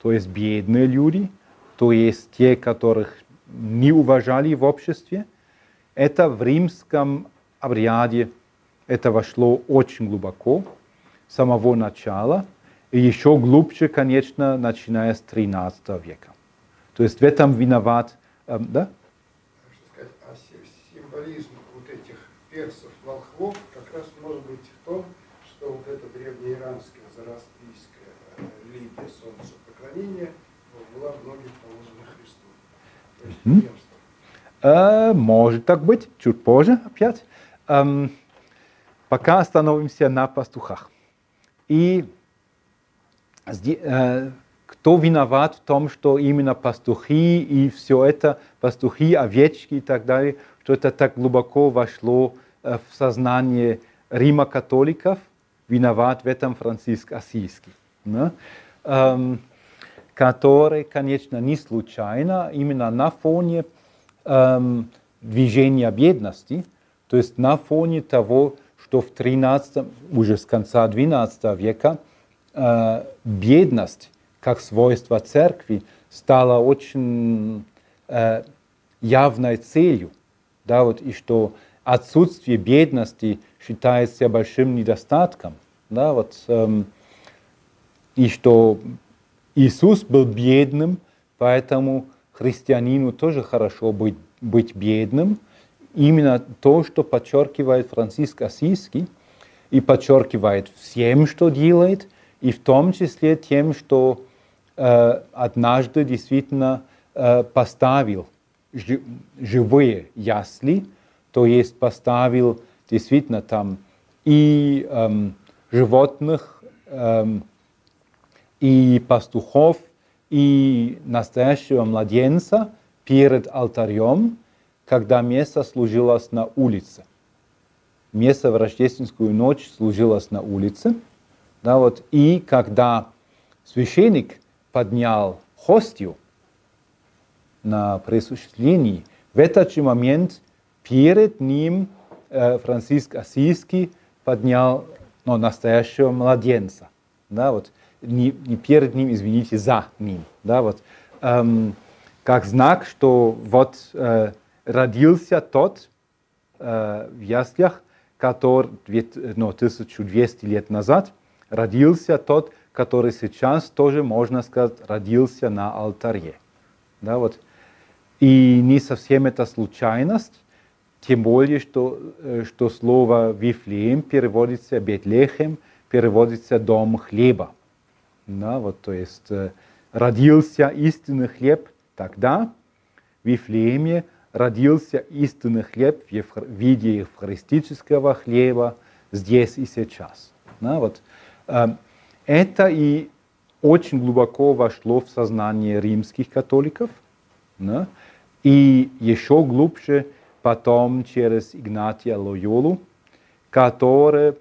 то есть бедные люди, то есть те, которых не уважали в обществе. Это в римском обряде, это вошло очень глубоко, с самого начала, и еще глубже, конечно, начиная с 13 века. То есть в этом виноват, эм, да? Сказать, а си- символизм вот этих персов, волхвов как раз может быть в том, что вот эта древнеиранская зороастрийская э, религия солнцепоклонения была многим положена Христу. То есть преемство. Э, может так быть, чуть позже опять. Эм, пока остановимся на пастухах. И э, кто виноват в том, что именно пастухи и все это, пастухи, овечки и так далее, что это так глубоко вошло э, в сознание Рима католиков, виноват в этом Франциск Ассийский. да? Эм, который, конечно, не случайно, именно на фоне эм, движения бедности, то есть на фоне того, что в 13, уже с конца 12 века э, бедность как свойство церкви стала очень э, явной целью, да, вот, и что отсутствие бедности считается большим недостатком, да, вот, эм, и что Иисус был бедным, поэтому христианину тоже хорошо быть, быть бедным. Именно то, что подчеркивает Франциск Ассийский и подчеркивает всем, что делает, и в том числе тем, что э, однажды действительно э, поставил жи- живые ясли, то есть поставил действительно там и эм, животных, эм, и пастухов, и настоящего младенца перед алтарем, когда место служилось на улице. Место в рождественскую ночь служилось на улице. Да, вот, и когда священник поднял хостью на присуществлении, в этот же момент перед ним э, Франциск Ассийский поднял ну, настоящего младенца. Да, вот, не, не перед ним, извините, за ним. Да, вот, эм, как знак, что вот э, родился тот э, в яслях, который ну, 1200 лет назад родился тот, который сейчас тоже, можно сказать, родился на алтаре. Да, вот. И не совсем это случайность, тем более, что, э, что слово «Вифлеем» переводится «Бетлехем», переводится «дом хлеба». Да, вот, то есть э, родился истинный хлеб тогда, в Вифлееме родился истинный хлеб в виде евхаристического хлеба здесь и сейчас. Да, вот. Э, Это и очень глубоко вошло в сознание римских католиков, да, и еще глубже потом через Игнатия Лойолу, который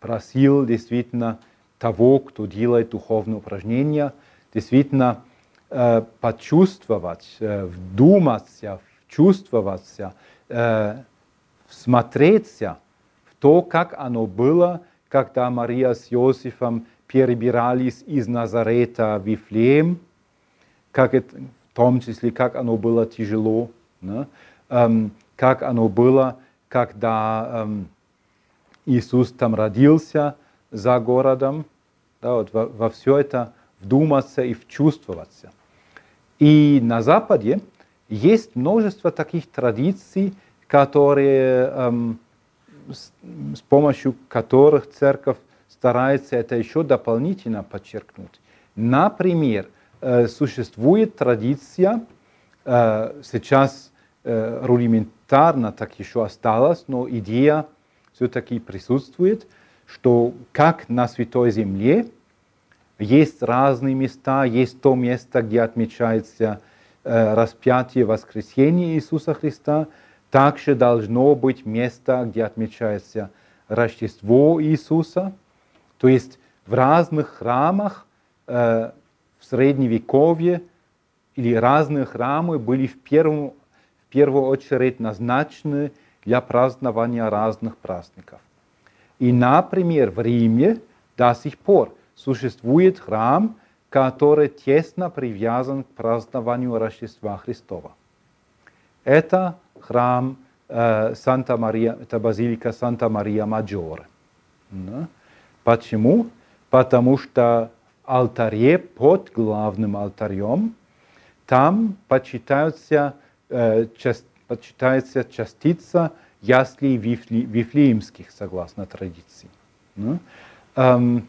просил действительно того, кто делает духовные упражнения, действительно э, почувствовать, э, вдуматься, чувствоваться, э, всмотреться в то, как оно было, когда Мария с Иосифом перебирались из Назарета в Вифлеем, как это, в том числе, как оно было тяжело, да? Эм, как оно было, когда эм, Иисус там родился за городом, да, вот во, во все это вдуматься и вчувствоваться. И на Западе есть множество таких традиций, которые, эм, с, с помощью которых церковь старается это еще дополнительно подчеркнуть. Например, э, существует традиция, э, сейчас э, рудиментарно так еще осталось, но идея все-таки присутствует, что как на Святой Земле есть разные места, есть то место, где отмечается распятие воскресения Иисуса Христа, также должно быть место, где отмечается Рождество Иисуса – то есть в разных храмах э, в Средневековье или разные храмы были в первую, первую очередь назначены для празднования разных праздников. И, например, в Риме до сих пор существует храм, который тесно привязан к празднованию Рождества Христова. Это храм э, Санта-Мария, это базилика Санта-Мария-Маджоре. Да? Почему? Потому что в алтаре под главным алтарем там почитаются, почитается частица яслей вифлеемских, согласно традиции. Ну? Эм,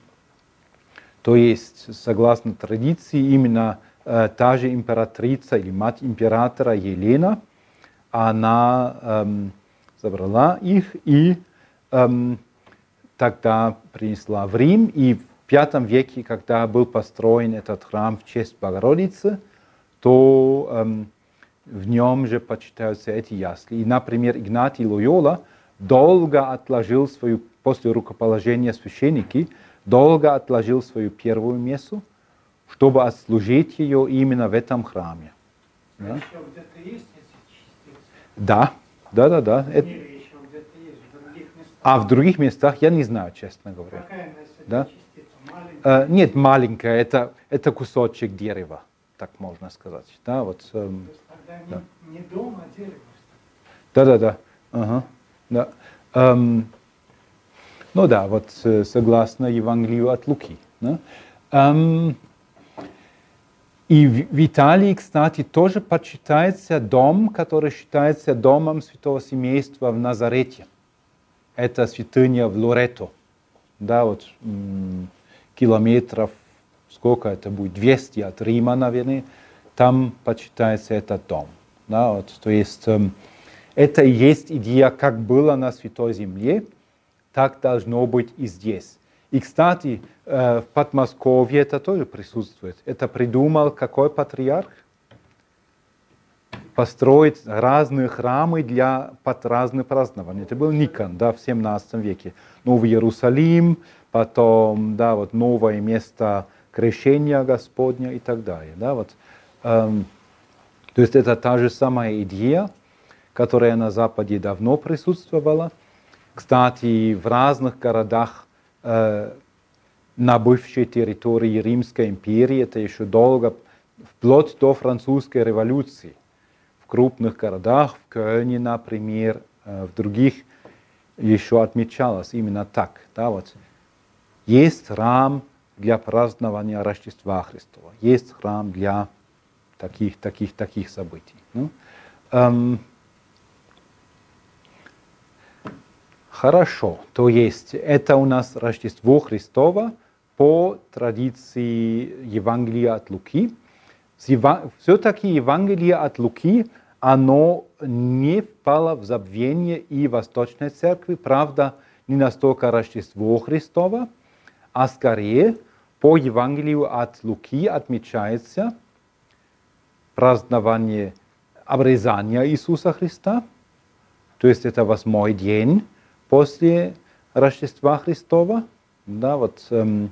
то есть, согласно традиции, именно э, та же императрица или мать императора Елена, она эм, забрала их и эм, тогда принесла в Рим, и в V веке, когда был построен этот храм в честь Богородицы, то эм, в нем же почитаются эти ясли. И, например, Игнатий Лойола долго отложил свою, после рукоположения священники, долго отложил свою первую мессу, чтобы отслужить ее именно в этом храме. Да? Да, да, да, да. Это, а в других местах я не знаю, честно говоря. Какая да? Маленькая? Э, нет, маленькая, это, это кусочек дерева, так можно сказать. Да, вот, эм, да. не, не дом, а дерево. Да, да, да. Ага, да. Эм, ну да, вот э, согласно Евангелию от Луки. Да? Эм, и в, в Италии, кстати, тоже почитается дом, который считается домом святого семейства в Назарете это святыня в Лорето. Да, вот километров, сколько это будет, 200 от Рима, наверное, там почитается этот дом. Да, вот, то есть эм, это и есть идея, как было на Святой Земле, так должно быть и здесь. И, кстати, э, в Подмосковье это тоже присутствует. Это придумал какой патриарх? построить разные храмы для под разные празднования. Это был Никон, да, в 17 веке. Новый Иерусалим, потом, да, вот новое место крещения Господня и так далее, да, вот. Эм, то есть это та же самая идея, которая на Западе давно присутствовала. Кстати, в разных городах э, на бывшей территории Римской империи, это еще долго, вплоть до французской революции, крупных городах, в Кölне, например, э, в других еще отмечалось именно так. Да, вот. Есть храм для празднования Рождества Христова, есть храм для таких, таких, таких событий. Ну, эм, хорошо, то есть это у нас Рождество Христово по традиции Евангелия от Луки. Все-таки Евангелие от Луки оно не впало в забвение и Восточной Церкви, правда, не настолько Рождество Христово, а скорее по Евангелию от Луки отмечается празднование обрезания Иисуса Христа, то есть это восьмой день после Рождества Христова. Да, вот, эм,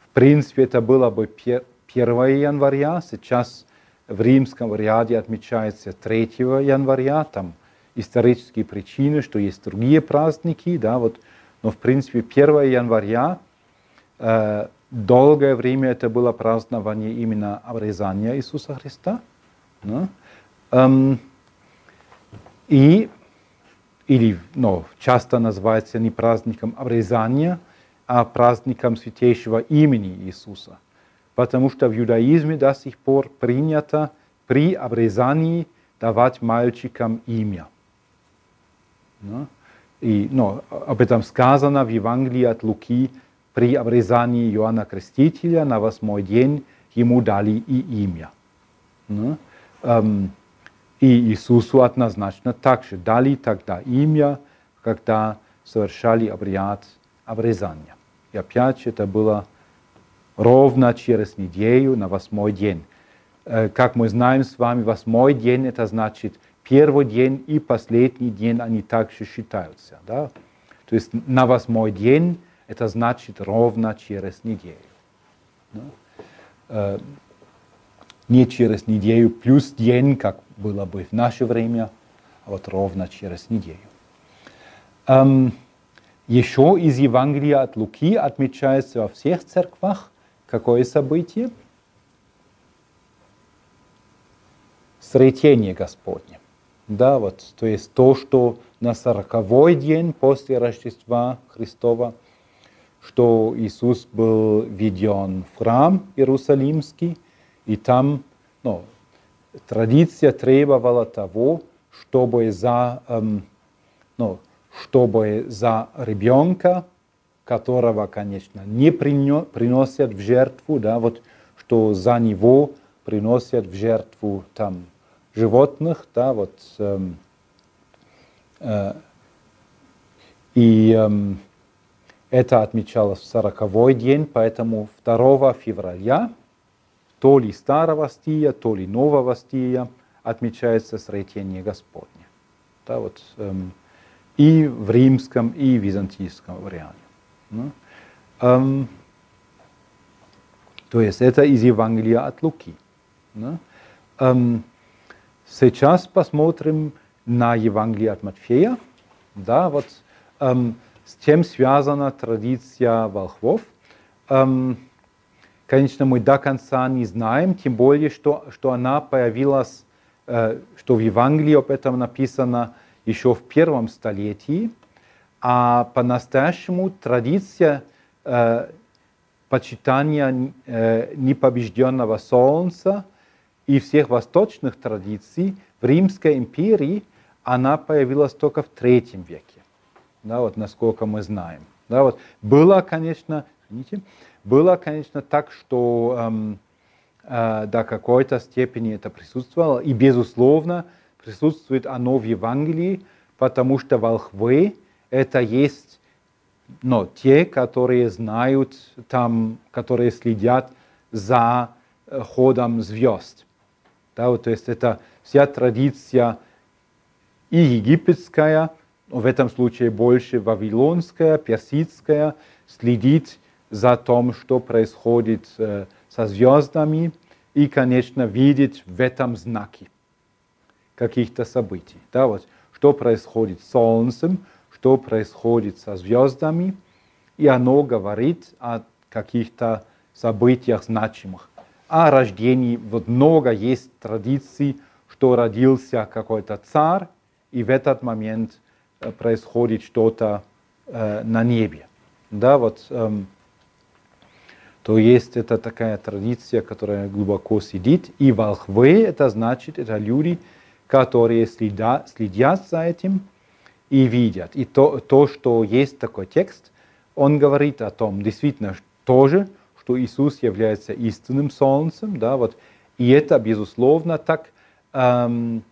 в принципе, это было бы 1 января, сейчас в римском ряде отмечается 3 января, там исторические причины, что есть другие праздники, да, вот, но в принципе 1 января э, долгое время это было празднование именно обрезания Иисуса Христа. Да? Эм, и, или ну, часто называется не праздником обрезания, а праздником святейшего имени Иисуса. Потому что в иудаизме до сих пор принято при обрезании давать мальчикам имя. Да? И ну, об этом сказано в Евангелии от Луки при обрезании Иоанна Крестителя на восьмой день ему дали и имя. Да? Эм, и Иисусу однозначно также дали тогда имя, когда совершали обряд обрезания. И опять это было ровно через неделю на восьмой день. Э, как мы знаем с вами, восьмой день это значит первый день и последний день они также считаются. Да? То есть на восьмой день это значит ровно через неделю. Да? Э, не через неделю плюс день, как было бы в наше время, а вот ровно через неделю. Эм, еще из Евангелия от Луки отмечается во всех церквах какое событие? Сретение Господне. Да, вот, то есть то, что на сороковой день после Рождества Христова, что Иисус был введен в храм Иерусалимский, и там ну, традиция требовала того, чтобы за, эм, ну, чтобы за ребенка, которого, конечно, не приносят в жертву, да, вот, что за него приносят в жертву там животных, да, вот, эм, э, и эм, это отмечалось в сороковой день, поэтому 2 февраля то ли старого стия, то ли нового стия отмечается Сретение Господне. Да, вот, эм, и в римском, и в византийском варианте. Ну, эм, то есть это из Евангелия от Луки. Ну, эм, сейчас посмотрим на Евангелие от Матфея. Да, вот, эм, с чем связана традиция волхвов. Эм, конечно, мы до конца не знаем, тем более, что, что она появилась, э, что в Евангелии об этом написано еще в первом столетии, а по-настоящему традиция э, почитания э, непобежденного солнца и всех восточных традиций в Римской империи она появилась только в третьем веке, да, вот насколько мы знаем. Да, вот. Было, конечно, извините, было, конечно, так, что эм, э, до какой-то степени это присутствовало, и, безусловно, присутствует оно в Евангелии, потому что волхвы – это есть но те, которые знают, там, которые следят за э, ходом звезд. Да, вот, то есть это вся традиция и египетская, в этом случае больше вавилонская, персидская, следить за тем, что происходит э, со звездами, и, конечно, видеть в этом знаки каких-то событий. Да, вот, что происходит с Солнцем, что происходит со звездами, и оно говорит о каких-то событиях значимых. О рождении, вот много есть традиций, что родился какой-то царь, и в этот момент происходит что-то э, на небе. Да, вот, эм, то есть это такая традиция, которая глубоко сидит. И волхвы, это значит, это люди, которые следят, следят за этим и видят. И то, то, что есть такой текст, он говорит о том, действительно, тоже, что Иисус является истинным солнцем, да, вот, и это, безусловно, так, эм,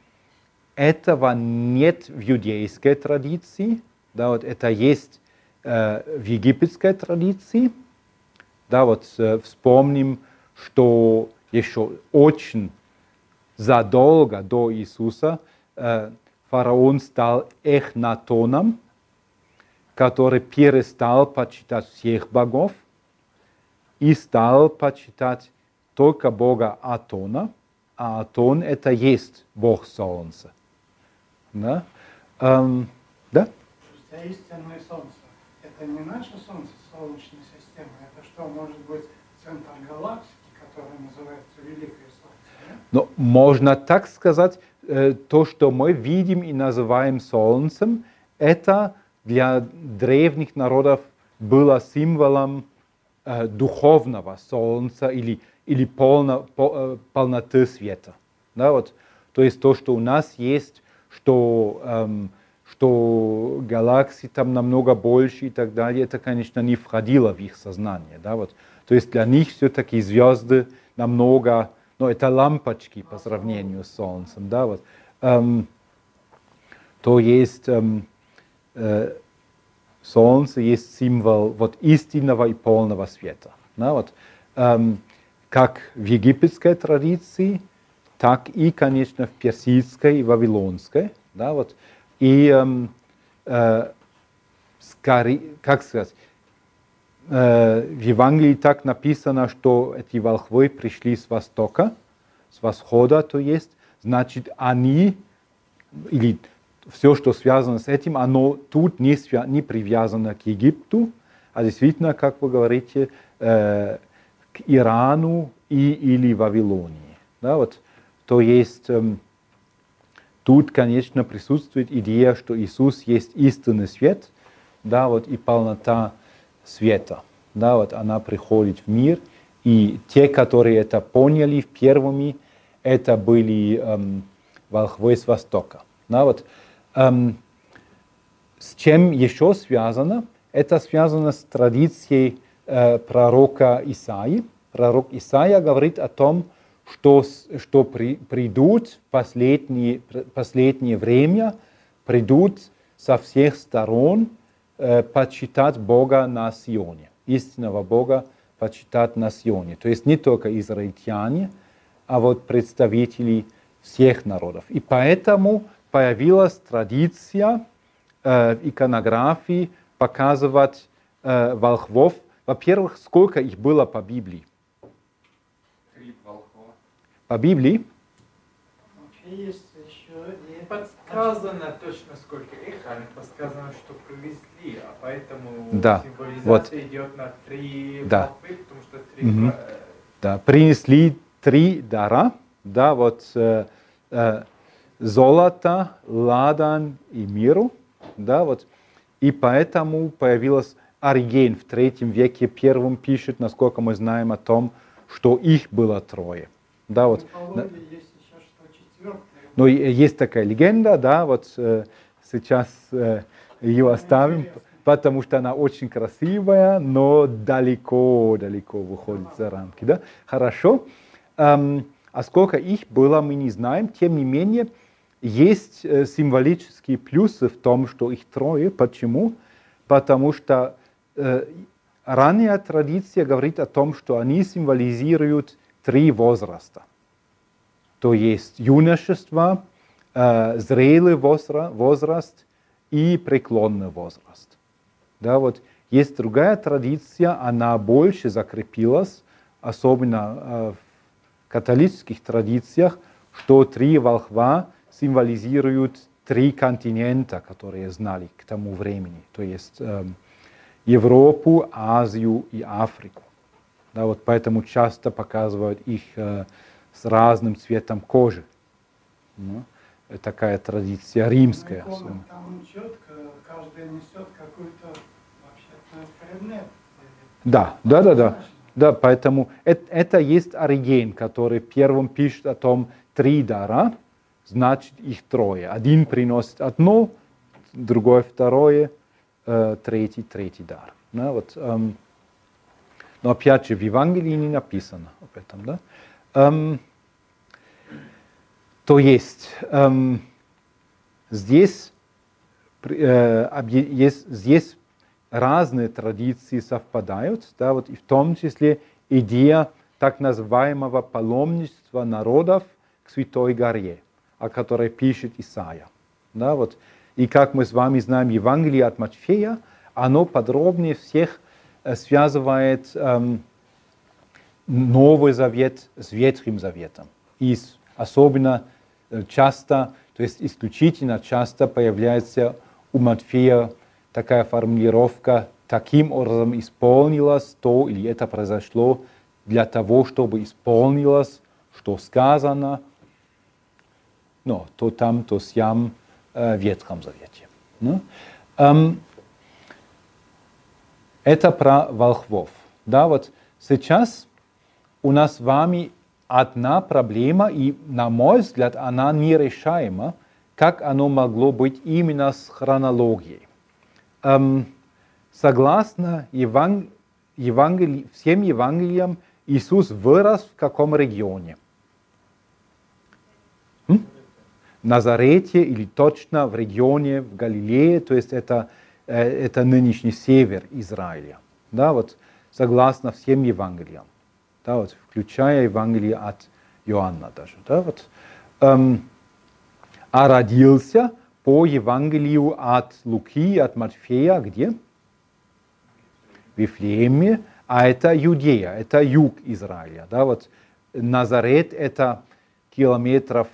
этого нет в иудейской традиции, да, вот это есть э, в египетской традиции, Да, вот э, вспомним, что еще очень задолго до Иисуса э, фараон стал эхнатоном, который перестал почитать всех богов и стал почитать только бога Атона, а Атон это есть бог солнца. Да? Эм, да? За истинное солнце. Это не наше солнце, солнечная система. Это что, может быть, центр галактики, который называется Великое Солнце? нет? Но можно так сказать, э, то, что мы видим и называем солнцем, это для древних народов было символом э, духовного солнца или, или полно- по- э, полноты света. Да, вот. То есть то, что у нас есть, что, эм, что галаксий там намного больше и так далее, это, конечно, не входило в их сознание. Да, вот. То есть для них все-таки звезды намного, ну, это лампочки по сравнению с Солнцем. Да, вот. Эм, то есть эм, э, Солнце есть символ вот истинного и полного света. Да, вот, эм, как в египетской традиции, так и, конечно, в персидской и вавилонской. Да, вот, и, эм, э, скорее, как сказать, э, в Евангелии так написано, что эти волхвы пришли с востока, с восхода, то есть, значит, они, или все, что связано с этим, оно тут не, свя- не привязано к Египту, а действительно, как вы говорите, э, к Ирану и, или Вавилонии. Да, вот, то есть, эм, тут, конечно, присутствует идея, что Иисус есть истинный свет, да, вот, и полнота света. Да, вот она приходит в мир, и те, которые это поняли первыми, это были эм, волхвы с Востока. Да, вот, эм, с чем еще связано? Это связано с традицией э, пророка Исаи. Пророк Исаия говорит о том, что, что при- придут в последнее, последнее время, придут со всех сторон э, почитать Бога на Сионе, истинного Бога почитать на Сионе. То есть не только израильтяне, а вот представители всех народов. И поэтому появилась традиция э, в иконографии показывать э, волхвов. Во-первых, сколько их было по Библии? По Библии. Есть еще и... Подсказано точно сколько их, а не подсказано, что привезли, а поэтому Да, символизация вот. идет на три Да. волхвы, потому что три э, да, принесли три дара, да, вот э, э, золото, ладан и миру, да, вот, и поэтому появилась Ориген в третьем веке. Первым пишет, насколько мы знаем о том, что их было трое, да, вот, В мифологии есть еще что четвертое. но и- есть такая легенда, да, вот э, сейчас э, ее оставим, интересно. потому что она очень красивая, но далеко-далеко выходит за рамки, да. Хорошо. Эм, а сколько их было, мы не знаем. Тем не менее, есть э, символические плюсы в том, что их трое. Почему? Потому что э, ранняя традиция говорит о том, что они символизируют три возраста то есть юношество, э, зрелый возра- возраст и преклонный возраст. Да, вот есть другая традиция, она больше закрепилась, особенно э, в католических традициях, что три волхва символизируют три континента, которые знали к тому времени, то есть эм, Европу, Азию и Африку. Да, вот поэтому часто показывают их э, с разным цветом кожи. Ну, такая традиция римская. Ну, особенно. Там четко, каждый несет какой-то вообще-то. Да, да, да, да. Да, поэтому это, это есть Ориген, который первым пишет о том три дара, значит их трое. Один приносит одно, другой второе, э, третий третий дар. Да, вот, эм, но опять же, в Евангелии не написано об этом. Да? Эм, то есть эм, здесь, э, есть, здесь разные традиции совпадают, да, вот и в том числе идея так называемого паломничества народов к Святой горе, о которой пишет Исаия. Да, вот. И как мы с вами знаем, Евангелие от Матфея, оно подробнее всех связывает эм, Новый Завет с Ветхим Заветом. И особенно э, часто, то есть исключительно часто появляется у Матфея такая формулировка «таким образом исполнилось то» или «это произошло для того, чтобы исполнилось, что сказано», ну, то там, то сям э, в Ветхом Завете. Ну, эм, это про волхвов. Да, вот сейчас у нас с вами одна проблема, и, на мой взгляд, она нерешаема, как оно могло быть именно с хронологией. Эм, согласно Еван... Евангели... всем Евангелиям, Иисус вырос в каком регионе? М? Назарете или точно в регионе в Галилее, то есть это это нынешний север Израиля. Да, вот согласно всем Евангелиям, да, вот, включая Евангелие от Иоанна даже. Да, вот, эм, а родился по Евангелию от Луки, от Матфея, где? В Вифлееме, а это Иудея, это юг Израиля. Да, вот Назарет это километров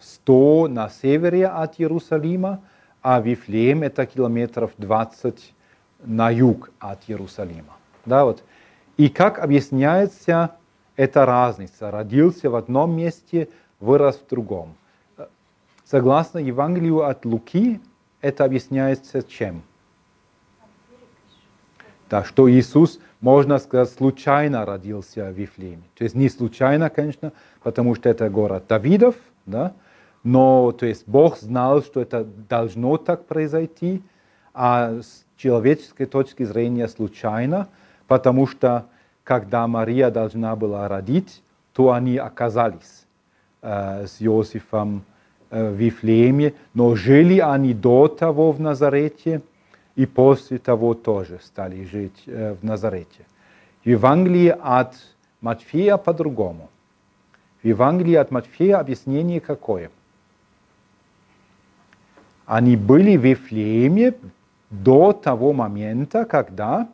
100 на севере от Иерусалима, а Вифлеем это километров 20 на юг от Иерусалима. Да, вот. И как объясняется эта разница? Родился в одном месте, вырос в другом. Согласно Евангелию от Луки, это объясняется чем? Да, что Иисус, можно сказать, случайно родился в Вифлееме. То есть не случайно, конечно, потому что это город Давидов, да, но то есть Бог знал, что это должно так произойти, а с человеческой точки зрения случайно, потому что когда Мария должна была родить, то они оказались э, с Иосифом э, в Вифлееме, но жили они до того в Назарете и после того тоже стали жить э, в Назарете. В Евангелии от Матфея по-другому. В Евангелии от Матфея объяснение какое – они были в Вифлееме до того момента, когда,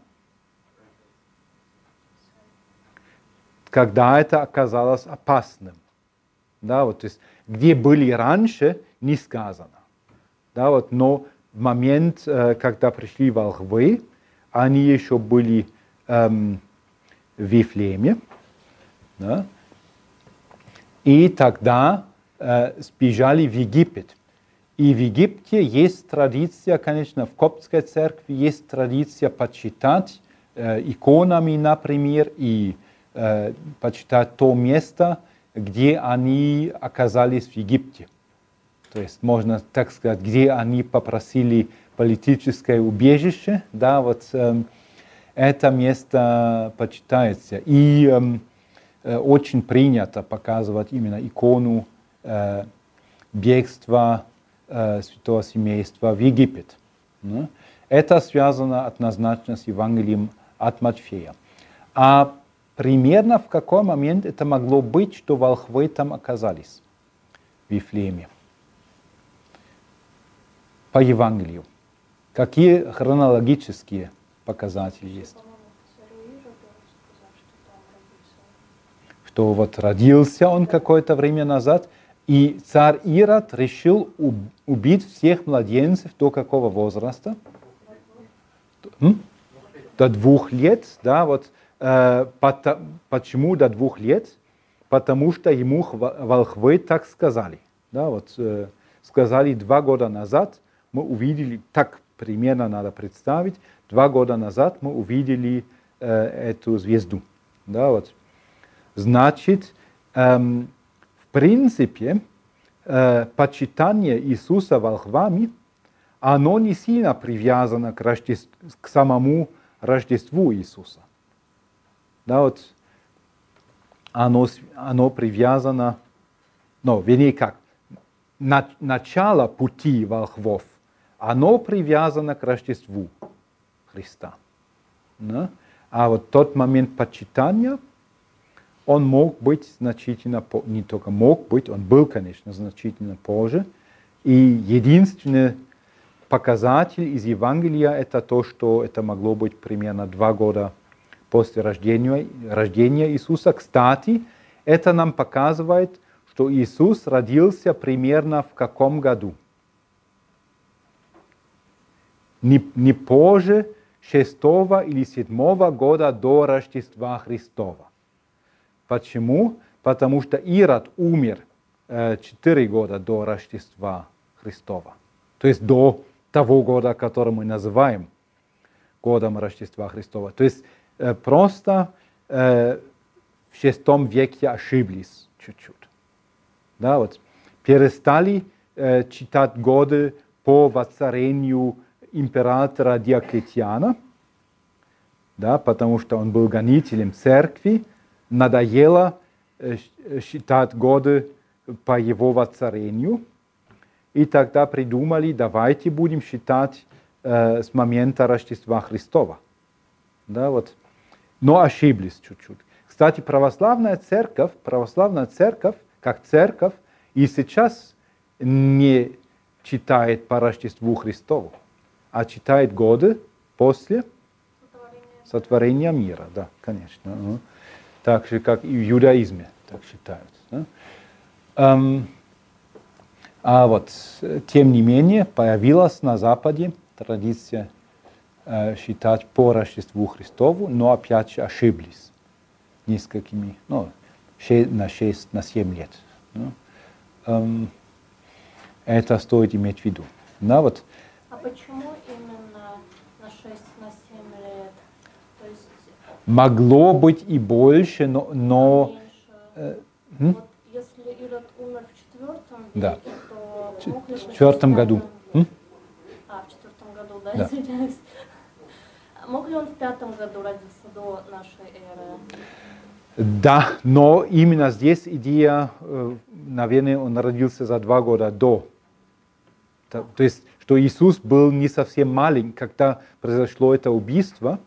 когда это оказалось опасным. Да, вот, то есть, где были раньше, не сказано. Да, вот, но в момент, э, когда пришли волхвы, они еще были эм, в Вифлееме. Да, и тогда э, сбежали в Египет. И в Египте есть традиция, конечно, в Коптской церкви есть традиция почитать э, иконами, например, и э, почитать то место, где они оказались в Египте. То есть можно так сказать, где они попросили политическое убежище, да, вот э, это место почитается. И эм, э, очень принято показывать именно икону э, бегства э, святого семейства в Египет. Ну, это связано однозначно с Евангелием от Матфея. А примерно в какой момент это могло быть, что волхвы там оказались в Вифлееме? По Евангелию. Какие хронологические показатели есть? Что вот родился он какое-то время назад, и царь Ирод решил убить всех младенцев до какого возраста? До двух лет, да, вот э, пото, почему до двух лет? Потому что ему волхвы так сказали, да, вот э, сказали два года назад, мы увидели, так примерно надо представить, два года назад мы увидели э, эту звезду, да, вот. Значит, эм, принципе, почитание Иисуса волхвами, оно не сильно привязано к, Рождеств, к самому Рождеству Иисуса. Да, вот оно, оно привязано, ну, вернее как, на, начало пути волхвов, оно привязано к Рождеству Христа. Да? А вот тот момент почитания, он мог быть значительно, не только мог быть, он был, конечно, значительно позже. И единственный показатель из Евангелия это то, что это могло быть примерно два года после рождения, рождения Иисуса. Кстати, это нам показывает, что Иисус родился примерно в каком году? Не, не позже шестого или седьмого года до Рождества Христова. Почему? Потому что Ирод умер э, четыре года до Рождества Христова. То есть до того года, который мы называем годом Рождества Христова. То есть э, просто э, в шестом веке ошиблись чуть-чуть. Да, вот, перестали э, читать годы по воцарению императора Диоклетиана, да, потому что он был гонителем церкви, надоело э, считать годы по его воцарению, и тогда придумали, давайте будем считать э, с момента Рождества Христова. Да, вот. Но ошиблись чуть-чуть. Кстати, православная церковь, православная церковь, как церковь, и сейчас не читает по Рождеству Христову а читает годы после сотворения мира. Да, конечно. Так же, как и в иудаизме так считают. Да? Um, а вот, тем не менее, появилась на Западе традиция э, считать по Рождеству Христову, но опять же ошиблись несколькими, ну, на 6, на 7 лет. Эм, это стоит иметь в виду. Да, вот, а почему именно на 6, на 7 лет? То есть... Могло быть и больше, но... но э, вот если Ирод умер в четвертом веке, да. то мог ли в четвертом году. М? А, в четвертом году, да, да. извиняюсь. Мог ли он в пятом году родиться до нашей эры? Да, но именно здесь идея, э, наверное, он родился за два года до. То есть что Иисус был не совсем маленький, когда произошло это убийство,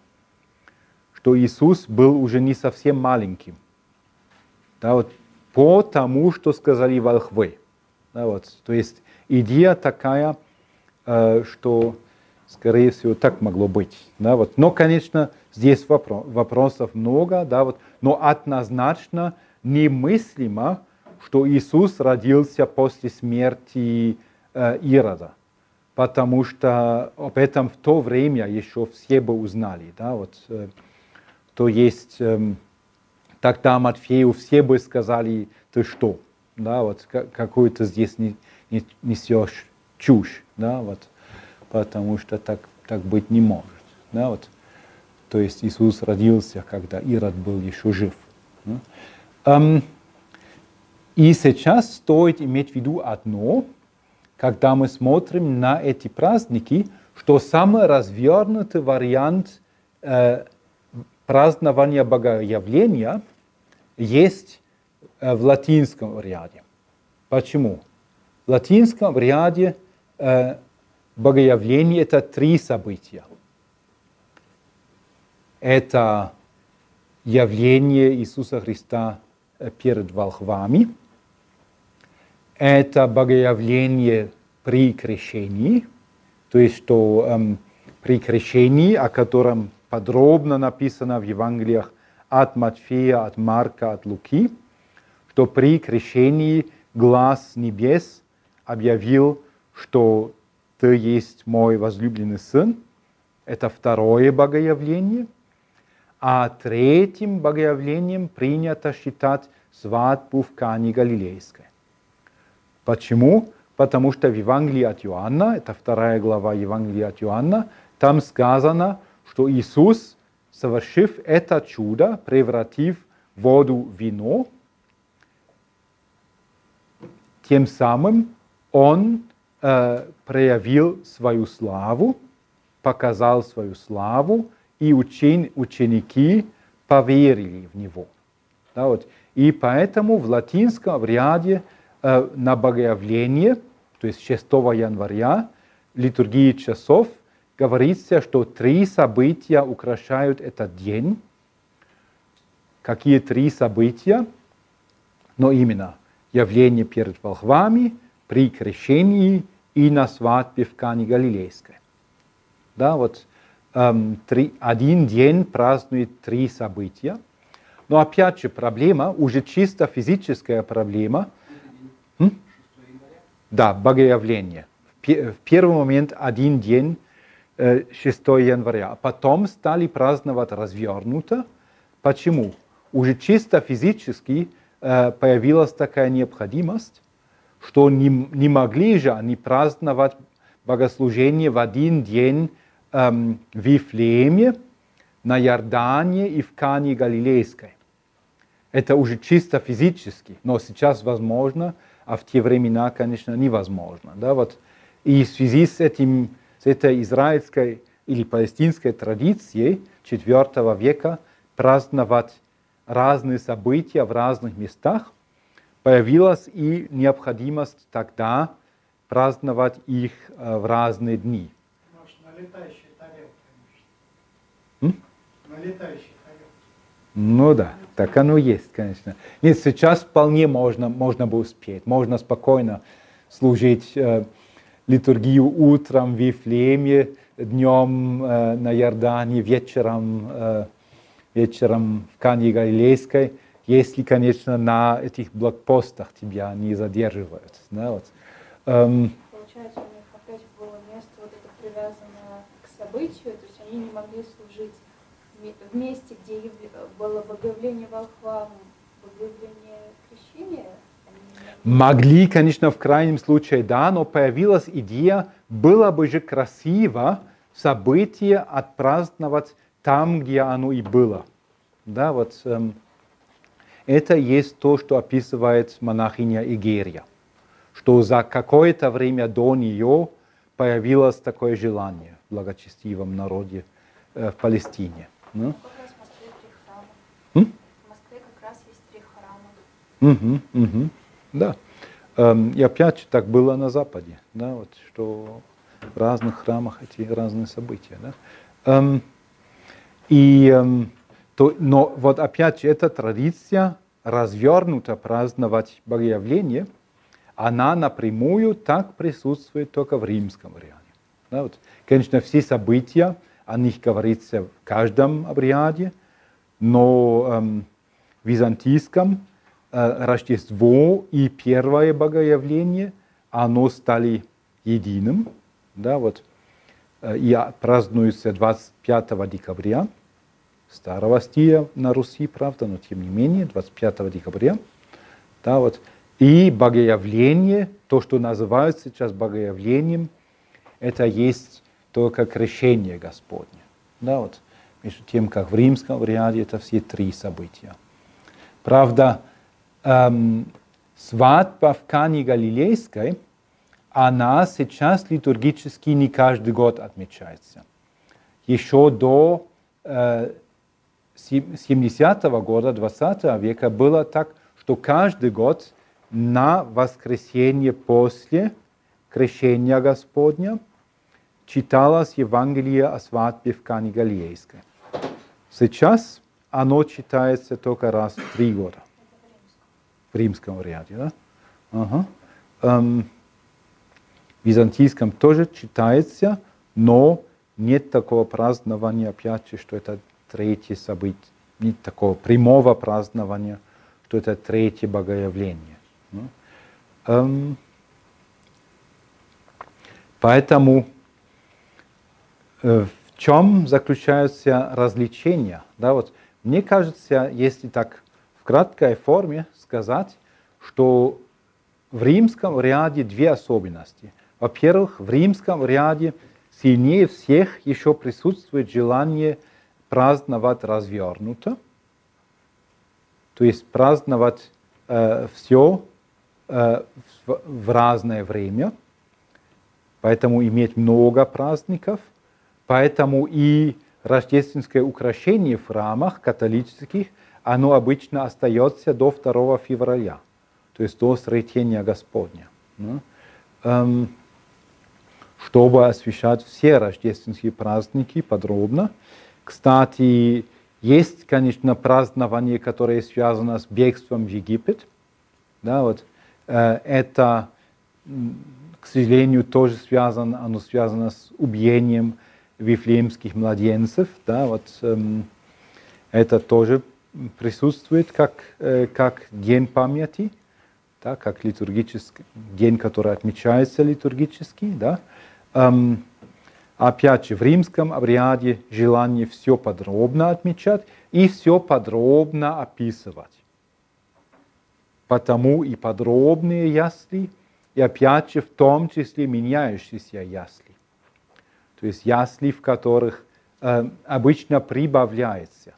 что Иисус был уже не совсем маленьким. Да, вот, по тому, что сказали волхвы. Да, вот, то есть идея такая, э, что, скорее всего, так могло быть. Да, вот. Но, конечно, здесь вопрос, вопросов много, да, вот, но однозначно немыслимо, что Иисус родился после смерти э, Ирода потому что об этом в то время еще все бы узнали. Да? Вот, э, то есть э, тогда Матфею все бы сказали, ты что, да, вот какую то здесь не, не, несешь чушь, да, вот, потому что так, так быть не может. Да, вот. То есть Иисус родился, когда Ирод был еще жив. Эм, и сейчас стоит иметь в виду одно – когда мы смотрим на эти праздники, что самый развернутый вариант э, празднования Богоявления есть э, в латинском ряде. Почему? В латинском ряде э, Богоявление – это три события. Это явление Иисуса Христа э, перед волхвами – это богоявление при крещении, то есть что эм, при крещении, о котором подробно написано в Евангелиях от Матфея, от Марка, от Луки, что при крещении глаз небес объявил, что ты есть мой возлюбленный сын. Это второе богоявление. А третьим богоявлением принято считать свадьбу в Кане Галилейской. Почему? Потому что в Евангелии от Иоанна, это вторая глава Евангелия от Иоанна, там сказано, что Иисус, совершив это чудо, превратив воду в вино, тем самым Он э, проявил свою славу, показал свою славу, и учен, ученики поверили в Него. Да, вот. И поэтому в латинском ряде Э, на Богоявление, то есть 6 января, литургии часов, говорится, что три события украшают этот день. Какие три события? Но именно явление перед волхвами, при крещении и на свадьбе в Кане Галилейской. Да, вот эм, три, один день празднует три события. Но опять же проблема, уже чисто физическая проблема. М? Да, богоявление. В первый момент один день, 6 э, января. А потом стали праздновать развернуто. Почему? Уже чисто физически э, появилась такая необходимость, что не, не могли же они праздновать богослужение в один день эм, в Вифлееме, на Иордане и в Кане Галилейской. Это уже чисто физически, но сейчас возможно, а в те времена, конечно, невозможно. Да? Вот. И в связи с, этим, с этой израильской или палестинской традицией IV века праздновать разные события в разных местах, появилась и необходимость тогда праздновать их э, в разные дни. Может, на летающей тарелке. М? На летающей ну да, так оно есть, конечно. Нет, сейчас вполне можно, можно бы успеть. Можно спокойно служить э, литургию утром в Вифлееме, днем э, на Иордане, вечером, э, вечером в Кане Галилейской, если, конечно, на этих блокпостах тебя не задерживают. Да, вот. эм, Получается, у них опять было место вот это привязано к событию, то есть они не могли служить в месте, где было богоявление волхва, богоявление крещения? Могли, конечно, в крайнем случае, да, но появилась идея, было бы же красиво событие отпраздновать там, где оно и было. Да, вот эм, это есть то, что описывает монахиня Игерия, что за какое-то время до нее появилось такое желание в благочестивом народе э, в Палестине. Ну? В Москве храма. М? В Москве как раз есть три храма. Угу, угу, да. Эм, и опять так было на Западе, да, вот, что в разных храмах эти разные события. Да. Эм, и, эм, то, но вот опять же эта традиция развернуто праздновать Богоявление, она напрямую так присутствует только в римском варианте. Да, вот, конечно, все события, о них говорится в каждом обряде, но эм, в византийском Рождество и первое богоявление, оно стали единым. Да, вот, э, и празднуется 25 декабря, старого стиля на Руси, правда, но тем не менее, 25 декабря. Да, вот. И богоявление, то, что называют сейчас богоявлением, это есть только крещение Господне. Да, вот, между тем, как в римском варианте это все три события. Правда, эм, свадьба в Кане Галилейской, она сейчас литургически не каждый год отмечается. Еще до э, 70-го года 20 века было так, что каждый год на воскресенье после крещения Господня – читалось Евангелие о свадьбе в Кане Галилейской. Сейчас оно читается только раз в три года. В римском варианте, да? Ага. Эм, в византийском тоже читается, но нет такого празднования, опять же, что это третье событие, нет такого прямого празднования, что это третье богоявление. Ну, эм, поэтому Э, в чем заключаются развлечения? Да, вот, мне кажется, если так краткой форме сказать, что в римском ряде две особенности. Во-первых, в римском ряде сильнее всех еще присутствует желание праздновать развернуто, то есть праздновать э, все э, в, в разное время, поэтому иметь много праздников – Поэтому и рождественское украшение в храмах католических, оно обычно остается до 2 февраля, то есть до Сретения Господня. Ну, эм, чтобы освещать все рождественские праздники подробно. Кстати, есть, конечно, празднование, которое связано с бегством в Египет. Да, вот, э, это, к сожалению, тоже связано, оно связано с убиением вифлеемских младенцев. Да, вот, эм, это тоже присутствует как, э, как день памяти, да, как литургический день, который отмечается литургически. Да. Эм, опять же, в римском обряде желание все подробно отмечать и все подробно описывать. Потому и подробные ясли, и опять же в том числе меняющиеся ясли. То есть ясли, в которых э, обычно прибавляется.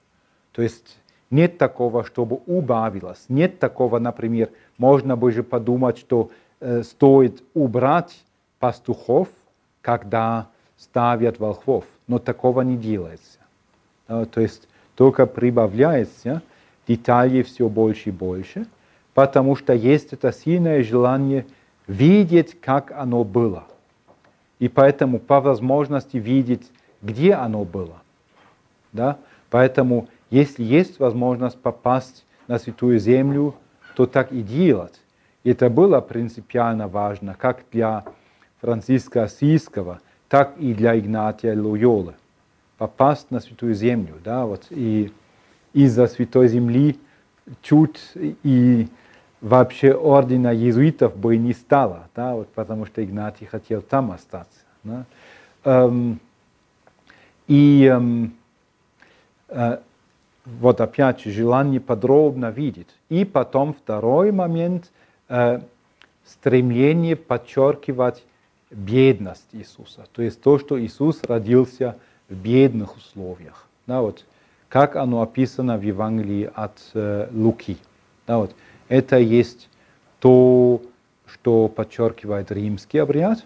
То есть нет такого, чтобы убавилось. Нет такого, например, можно бы же подумать, что э, стоит убрать пастухов, когда ставят волхвов. Но такого не делается. Да, то есть только прибавляется деталей все больше и больше, потому что есть это сильное желание видеть, как оно было. И поэтому по возможности видеть, где оно было. Да? Поэтому если есть возможность попасть на Святую Землю, то так и делать. Это было принципиально важно, как для Франциска Осийского, так и для Игнатия Лойолы. Попасть на Святую Землю. Да? Вот, и из-за Святой Земли чуть и вообще ордена иезуитов бы не стало, да? вот, потому что Игнатий хотел там остаться. Да? Эм, и эм, э, вот опять же желание подробно видеть. И потом второй момент э, стремление подчеркивать бедность Иисуса. То есть то, что Иисус родился в бедных условиях. Да, вот, как оно описано в Евангелии от э, Луки. Да, вот, это есть то, что подчеркивает римский обряд,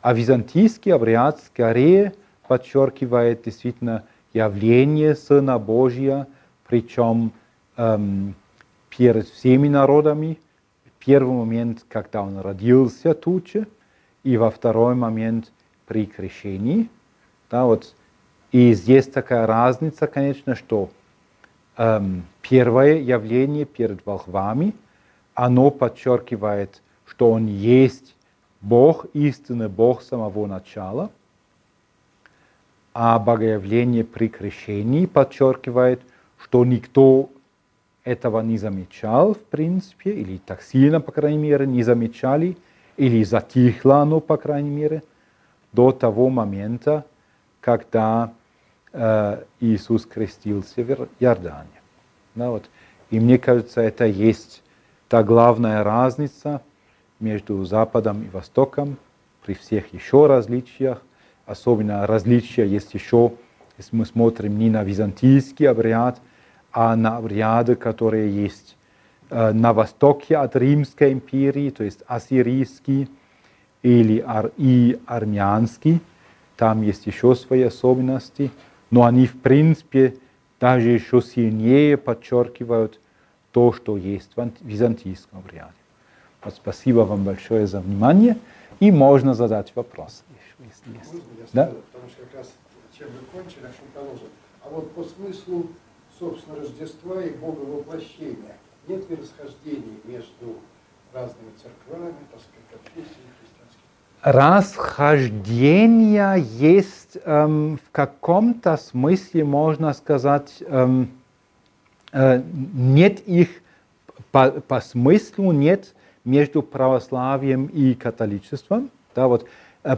а византийский обряд скорее подчеркивает действительно явление Сына Божия, причем эм, перед всеми народами. В первый момент, когда он родился тут же, и во второй момент при крещении. Да, вот. И здесь такая разница, конечно, что эм, первое явление перед волхвами, оно подчеркивает, что он есть Бог, истинный Бог самого начала – а богоявление при крещении подчеркивает, что никто этого не замечал, в принципе, или так сильно, по крайней мере, не замечали, или затихло оно, по крайней мере, до того момента, когда э, Иисус крестился в Иордане. Да, вот. И мне кажется, это есть та главная разница между Западом и Востоком при всех еще различиях, особенно различия есть еще, если мы смотрим не на византийский обряд, а на обряды, которые есть э, на востоке от Римской империи, то есть ассирийский или ар и армянский. Там есть еще свои особенности, но они в принципе даже еще сильнее подчеркивают то, что есть в византийском обряде. Вот спасибо вам большое за внимание, и можно задать вопросы Можно я да? потому что как раз чем вы кончили, о чем положено. А вот по смыслу, собственно, Рождества и Бога воплощения, нет ли расхождений между разными церквами, так сказать, конфессиями христианскими? Расхождения есть эм, в каком-то смысле, можно сказать, эм, э, нет их по, по смыслу, нет между православием и католичеством. Да, вот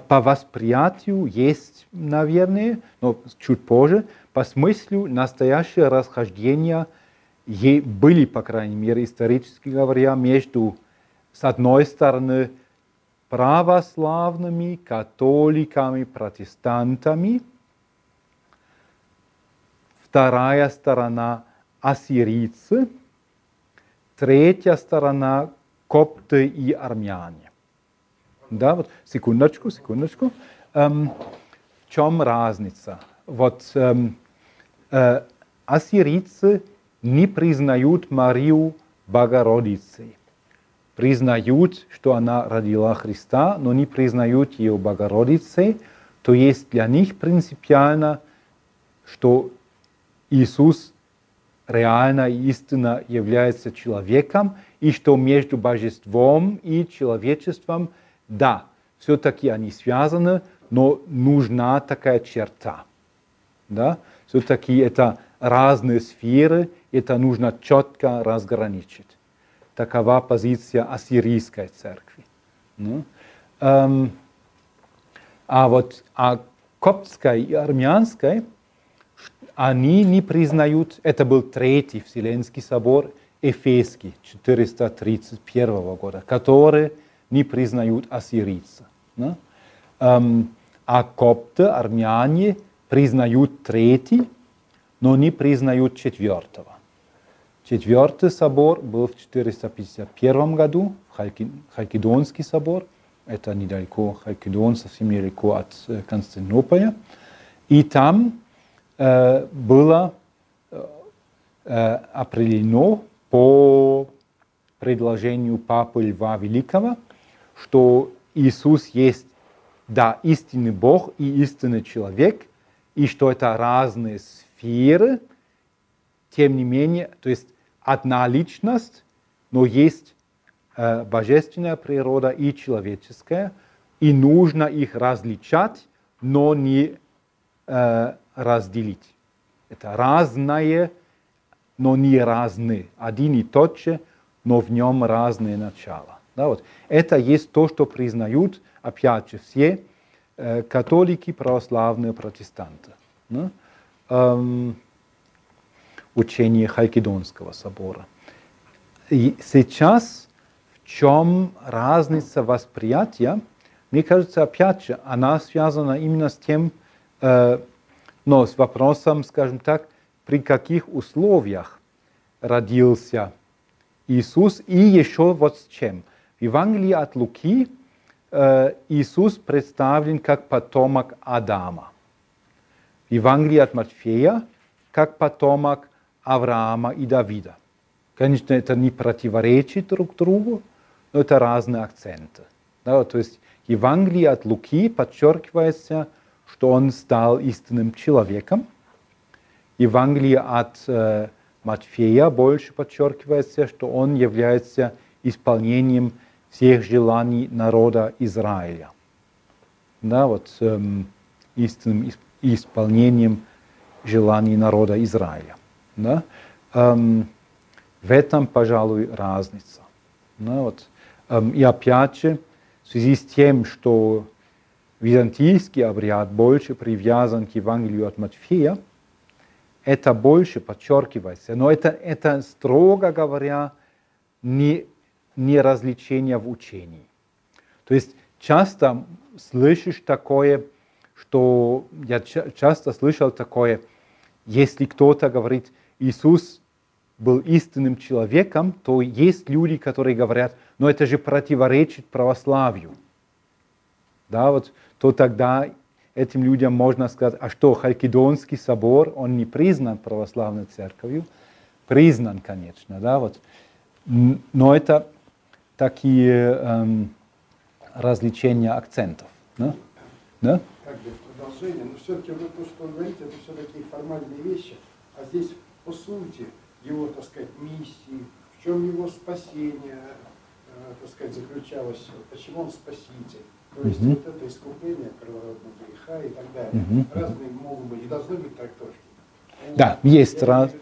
по восприятию есть, наверное, но чуть позже, по смыслу настоящее расхождение были, по крайней мере, исторически говоря, между, с одной стороны, православными, католиками, протестантами, вторая сторона – ассирийцы, третья сторона – копты и армяне. Да, вот, секундочку, секундочку. Эм, в чем разница? Вот эм, э, ассирийцы не признают Марию Богородицей. признают, что она родила Христа, но не признают ее Богородицей, то есть для них принципиально, что Иисус реально и истинно является человеком, и что между божеством и человечеством, да, все-таки они связаны, но нужна такая черта. Да? Все-таки это разные сферы, это нужно четко разграничить. Такова позиция ассирийской церкви. Ну, эм, а вот а коптской и армянской они не признают, это был Третий Вселенский собор, Эфесский 431 года, который не признают ассирийца. Да? Эм, а копты, армяне признают третий, но не признают четвертого. Четвертый собор был в 451 году, Халкидонский собор, это недалеко, Халкидон совсем недалеко от э, Константинополя. И там э, было э, определено по предложению Папы Льва Великого, что Иисус есть, да, истинный Бог и истинный человек, и что это разные сферы, тем не менее, то есть одна личность, но есть э, божественная природа и человеческая, и нужно их различать, но не э, разделить. Это разное, но не разные. Один и тот же, но в нем разные начала. Да, вот. Это есть то, что признают, опять же, все э, католики, православные, протестанты. Да? Эм, учение Халкидонского собора. И сейчас в чем разница восприятия? Мне кажется, опять же, она связана именно с тем, э, но с вопросом, скажем так, при каких условиях родился Иисус и еще вот с чем. В Евангелии от Луки Иисус представлен как потомок Адама. В Евангелии от Матфея как потомок Авраама и Давида. Конечно, это не противоречит друг другу, но это разные акценты. Да, то есть в Евангелии от Луки подчеркивается, что он стал истинным человеком. Евангелие от э, Матфея больше подчеркивается, что он является исполнением всех желаний народа Израиля. Да, вот эм, истинным исполнением желаний народа Израиля. Да? Эм, в этом, пожалуй, разница. Да, вот. эм, и опять же, в связи с тем, что византийский обряд больше привязан к Евангелию от Матфея, это больше подчеркивается. Но это, это строго говоря, не, не развлечение в учении. То есть часто слышишь такое, что я часто слышал такое, если кто-то говорит, Иисус был истинным человеком, то есть люди, которые говорят, но это же противоречит православию. Да, вот, то тогда этим людям можно сказать, а что, Халкидонский собор, он не признан православной церковью? Признан, конечно, да, вот. Но это такие эм, развлечения акцентов. Да? Да? Как бы продолжение, но все-таки вот то, что он говорит, это все-таки формальные вещи, а здесь по сути его, так сказать, миссии, в чем его спасение, э, так сказать, заключалось, почему он спаситель. То есть угу. вот это искупление первородного греха и так далее. Угу. Разные могут быть и должны быть трактовки. Да, ну, есть раз.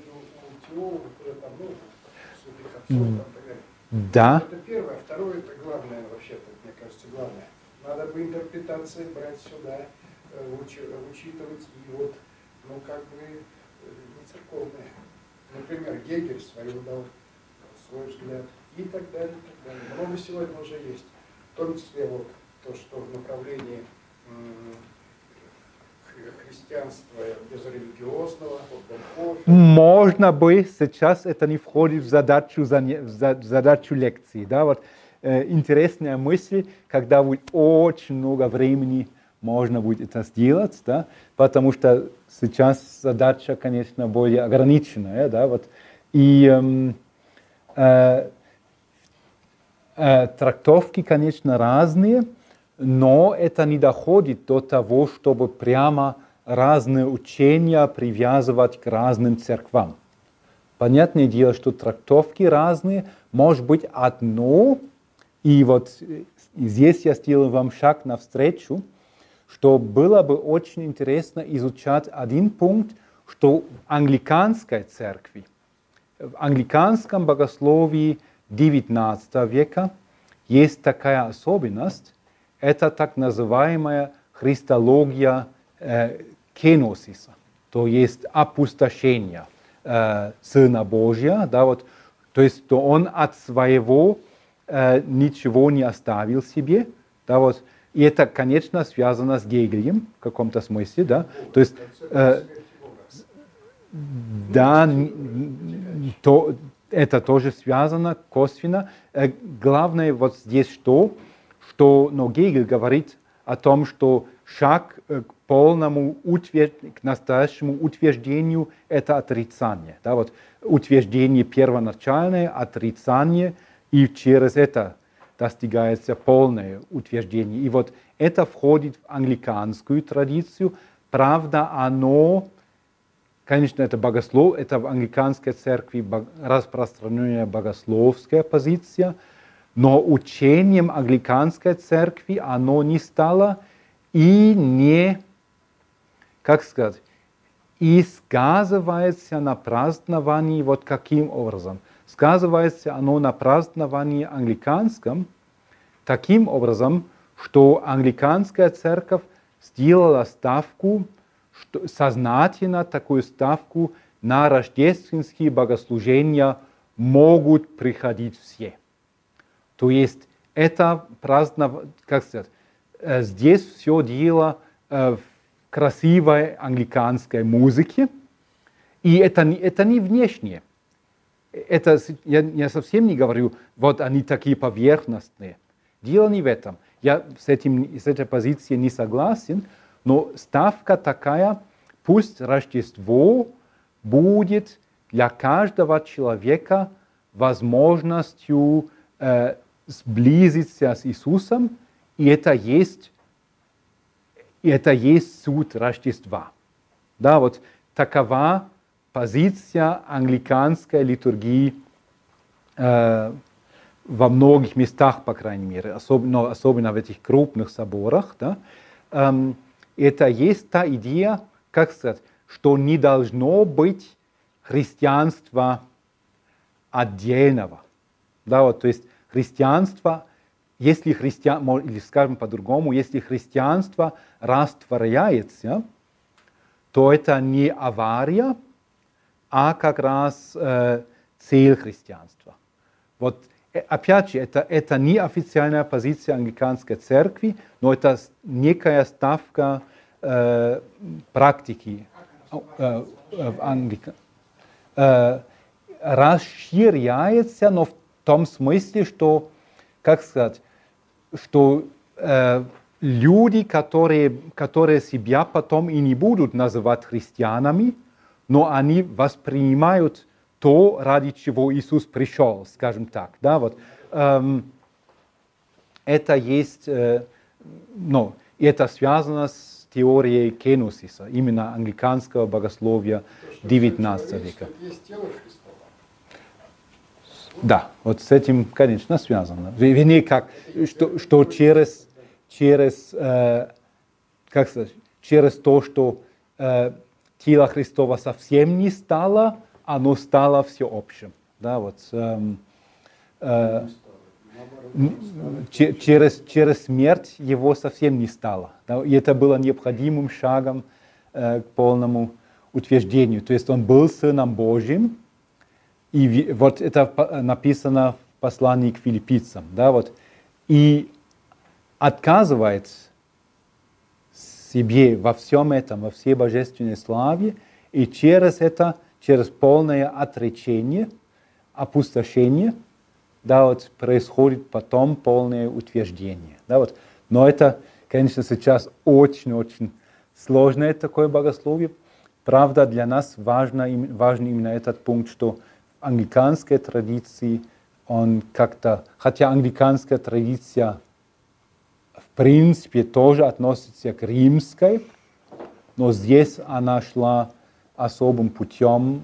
Да. Это первое. Второе, это главное вообще-то, мне кажется, главное. Надо бы интерпретации брать сюда, э, учитывать и вот, ну, как бы, э, не церковные. Например, Гегель свою дал свой взгляд и так далее, и так далее. Много сегодня уже есть. В том числе вот то, что в направлении христианства безрелигиозного, Можно бы, сейчас это не входит в задачу, в задачу лекции. Да? Вот, э, интересная мысль, когда будет очень много времени, можно будет это сделать, да? потому что сейчас задача, конечно, более ограниченная. Да? Вот, и эм, э, Э, трактовки, конечно, разные, но это не доходит до того, чтобы прямо разные учения привязывать к разным церквам. Понятное дело, что трактовки разные, может быть одно, и вот здесь я сделаю вам шаг навстречу, что было бы очень интересно изучать один пункт, что в англиканской церкви, в англиканском богословии XIX века есть такая особенность, это так называемая христология э, кеносиса, то есть опустошение э, Сына Божия, да, вот, то есть то он от своего э, ничего не оставил себе, да, вот, и это, конечно, связано с Гегелем в каком-то смысле, да, то есть, э, да, то, это тоже связано косвенно. Э, главное вот здесь что, что но Гегель говорит о том, что шаг э, к полному утвер... к настоящему утверждению – это отрицание. Да, вот утверждение первоначальное, отрицание, и через это достигается полное утверждение. И вот это входит в англиканскую традицию. Правда, оно Конечно, это богослов, это в англиканской церкви распространенная богословская позиция, но учением англиканской церкви оно не стало и не, как сказать, и сказывается на праздновании вот каким образом. Сказывается оно на праздновании англиканском таким образом, что англиканская церковь сделала ставку что сознательно такую ставку на рождественские богослужения могут приходить все. То есть это праздно, как сказать, э, здесь все дело э, в красивой англиканской музыке, и это, это не внешнее. Это, я, я совсем не говорю, вот они такие поверхностные. Дело не в этом. Я с, этим, с этой позицией не согласен, но ставка такая, пусть Рождество будет для каждого человека возможностью э, сблизиться с Иисусом, и это есть, это есть суть Рождества. Да, вот такова позиция англиканской литургии э, во многих местах, по крайней мере, особенно, особенно в этих крупных соборах. Да. Эм, это есть та идея, как сказать, что не должно быть христианства отдельного. Да, вот, то есть христианство, если христиан, или скажем по-другому, если христианство растворяется, то это не авария, а как раз э, цель христианства. Вот Э, опять же, это, это не официальная позиция англиканской церкви, но это некая ставка э, практики э, в Англика. Э, расширяется, но в том смысле, что, как сказать, что э, люди, которые, которые себя потом и не будут называть христианами, но они воспринимают то, ради чего Иисус пришел, скажем так. Да, вот, эм, это есть, э, ну, это связано с теорией кенусиса, именно англиканского богословия XIX века. Да, вот с этим, конечно, связано. Вернее, как, что, что через, через, э, как сказать, через то, что э, тело Христова совсем не стало, оно стало всеобщим. Да, вот, эм, э, через, через смерть его совсем не стало. Да, и это было необходимым шагом э, к полному утверждению. То есть он был Сыном Божьим, и вот это написано в послании к филиппийцам. Да, вот, и отказывает себе во всем этом, во всей божественной славе, и через это через полное отречение, опустошение, да, вот происходит потом полное утверждение. Да, вот. Но это, конечно, сейчас очень-очень сложное такое богословие. Правда, для нас важно, важен именно этот пункт, что англиканской традиции он как-то, хотя англиканская традиция в принципе тоже относится к римской, но здесь она шла особым путем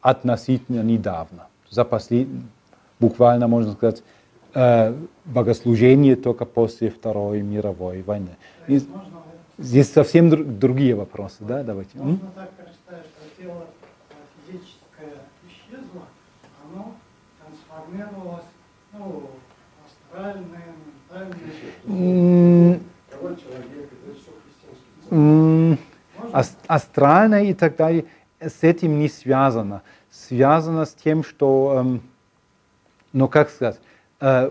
относительно недавно. За послед... Буквально, можно сказать, э, богослужение только после Второй мировой войны. И здесь совсем дру- другие вопросы, да, давайте. М? Можно так представить, что тело э, физическое исчезло, оно трансформировалось, ну, астральное, ментальное. Астральное и так далее с этим не связано. Связано с тем, что, эм, ну как сказать, э,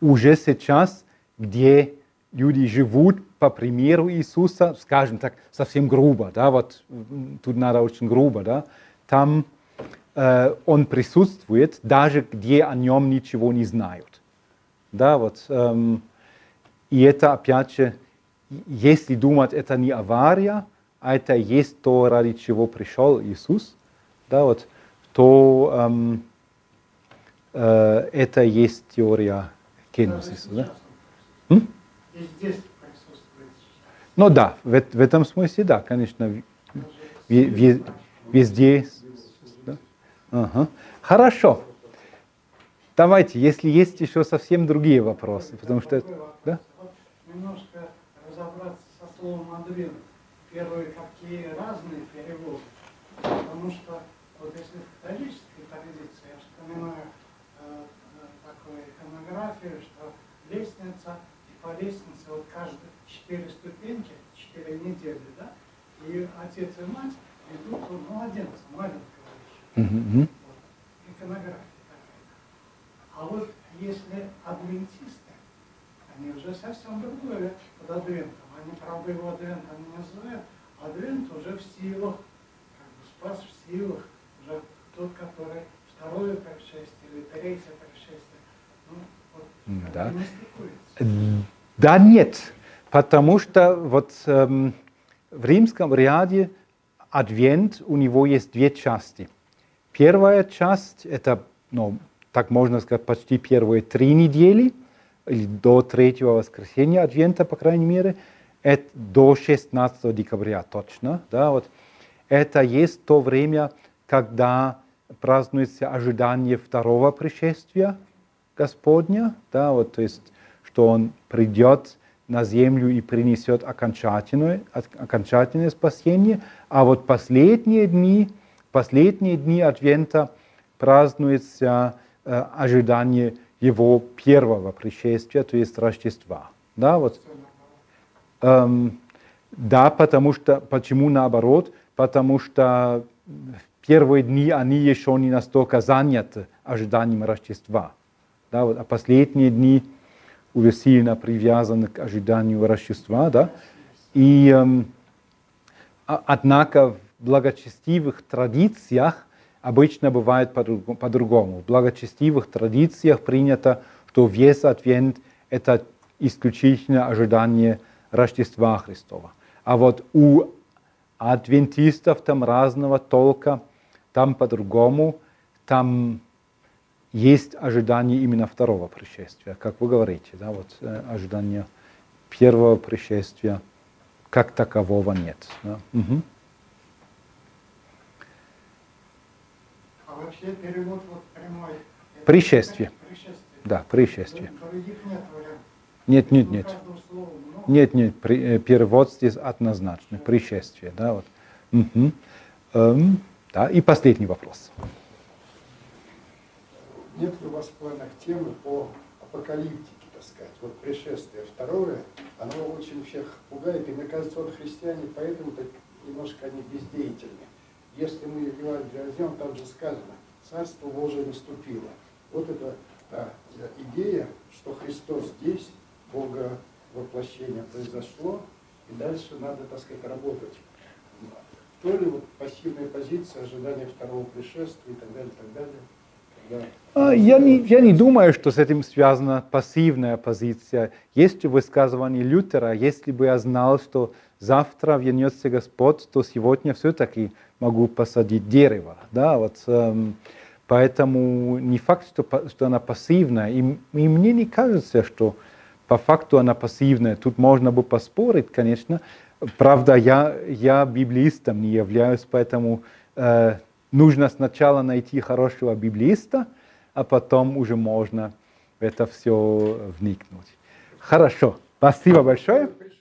уже сейчас, где люди живут по примеру Иисуса, скажем так, совсем грубо, да, вот тут надо очень грубо, да, там он присутствует, даже где о нем ничего не знают. Да, вот, эм, и это опять же, если думать, это не авария, а это есть то, ради чего пришел Иисус, да, вот, то эм, э, это есть теория кеносиса. Да? М? Ну да, в, в этом смысле, да, конечно, в- ве- везде. Ага. Хорошо. Давайте, если есть еще совсем другие вопросы, потому что... Да? Немножко разобраться со словом адвент. Первые какие разные переводы. Потому что вот если в католической традиции, я вспоминаю э, такую иконографию, что лестница, и по лестнице вот каждые четыре ступеньки, четыре недели, да, и отец и мать идут у младенца, маленького Вот, иконография такая. А вот если адвентисты, они уже совсем другое под адвентом. Они, правда, его адвентом не называют. Адвент уже в силах, как бы спас в силах, уже тот, который второе пришествие или третье пришествие. Ну, вот, как да. не. Да нет, потому что вот эм, в римском ряде адвент у него есть две части. Первая часть это, ну, так можно сказать, почти первые три недели, или до третьего воскресенья адвента, по крайней мере, это до 16 декабря точно, да, вот. Это есть то время, когда празднуется ожидание второго пришествия Господня, да, вот, то есть, что Он придет на землю и принесет окончательное, окончательное спасение, а вот последние дни, последние дни Адвента празднуется э, ожидание Его первого пришествия, то есть Рождества. Да, вот, Эм, да, потому что, почему наоборот? Потому что в первые дни они еще не настолько заняты ожиданием Рождества. Да, вот, а последние дни уже сильно привязаны к ожиданию Рождества. Да? И, эм, а- однако благочестивых традициях обычно бывает по-друг- по-другому. В благочестивых традициях принято, что весь Адвент – это исключительно ожидание Рождества Христова. А вот у адвентистов там разного толка, там по-другому, там есть ожидание именно второго пришествия, как вы говорите, да, вот э, ожидание первого пришествия как такового нет. да. Мгм. А вообще перевод вот прямой. это Пришествие. Пришествие. Да, пришествие. Других нет. Нет, нет, Ну, нет. Нет, нет, при- э, перевод здесь однозначный, пришествие, да, вот. Мгм. Эм, да, и последний вопрос. Нет ли у вас в планах темы по апокалиптике, так сказать? Вот пришествие второе, оно очень всех пугает, и мне кажется, вот христиане поэтому так немножко они бездеятельны. Если мы Евангелие возьмем, там же сказано, Царство Божие наступило. Вот эта а, идея, что Христос здесь, Бога воплощение произошло, и дальше надо, так сказать, работать. То ли вот пассивная позиция, ожидание второго пришествия и так далее, и так далее. А, Я не, я не думаю, что с этим связана пассивная позиция. Есть высказывание Лютера, если бы я знал, что завтра вернется Господь, то сегодня все-таки могу посадить дерево. Да? Вот, эм, Поэтому не факт, что, что она пассивная. И, и мне не кажется, что по факту она пассивная. Тут можно бы поспорить, конечно. Правда, я, я библистом не являюсь, поэтому э, нужно сначала найти хорошего библиста, а потом уже можно в это все вникнуть. Хорошо, спасибо большое.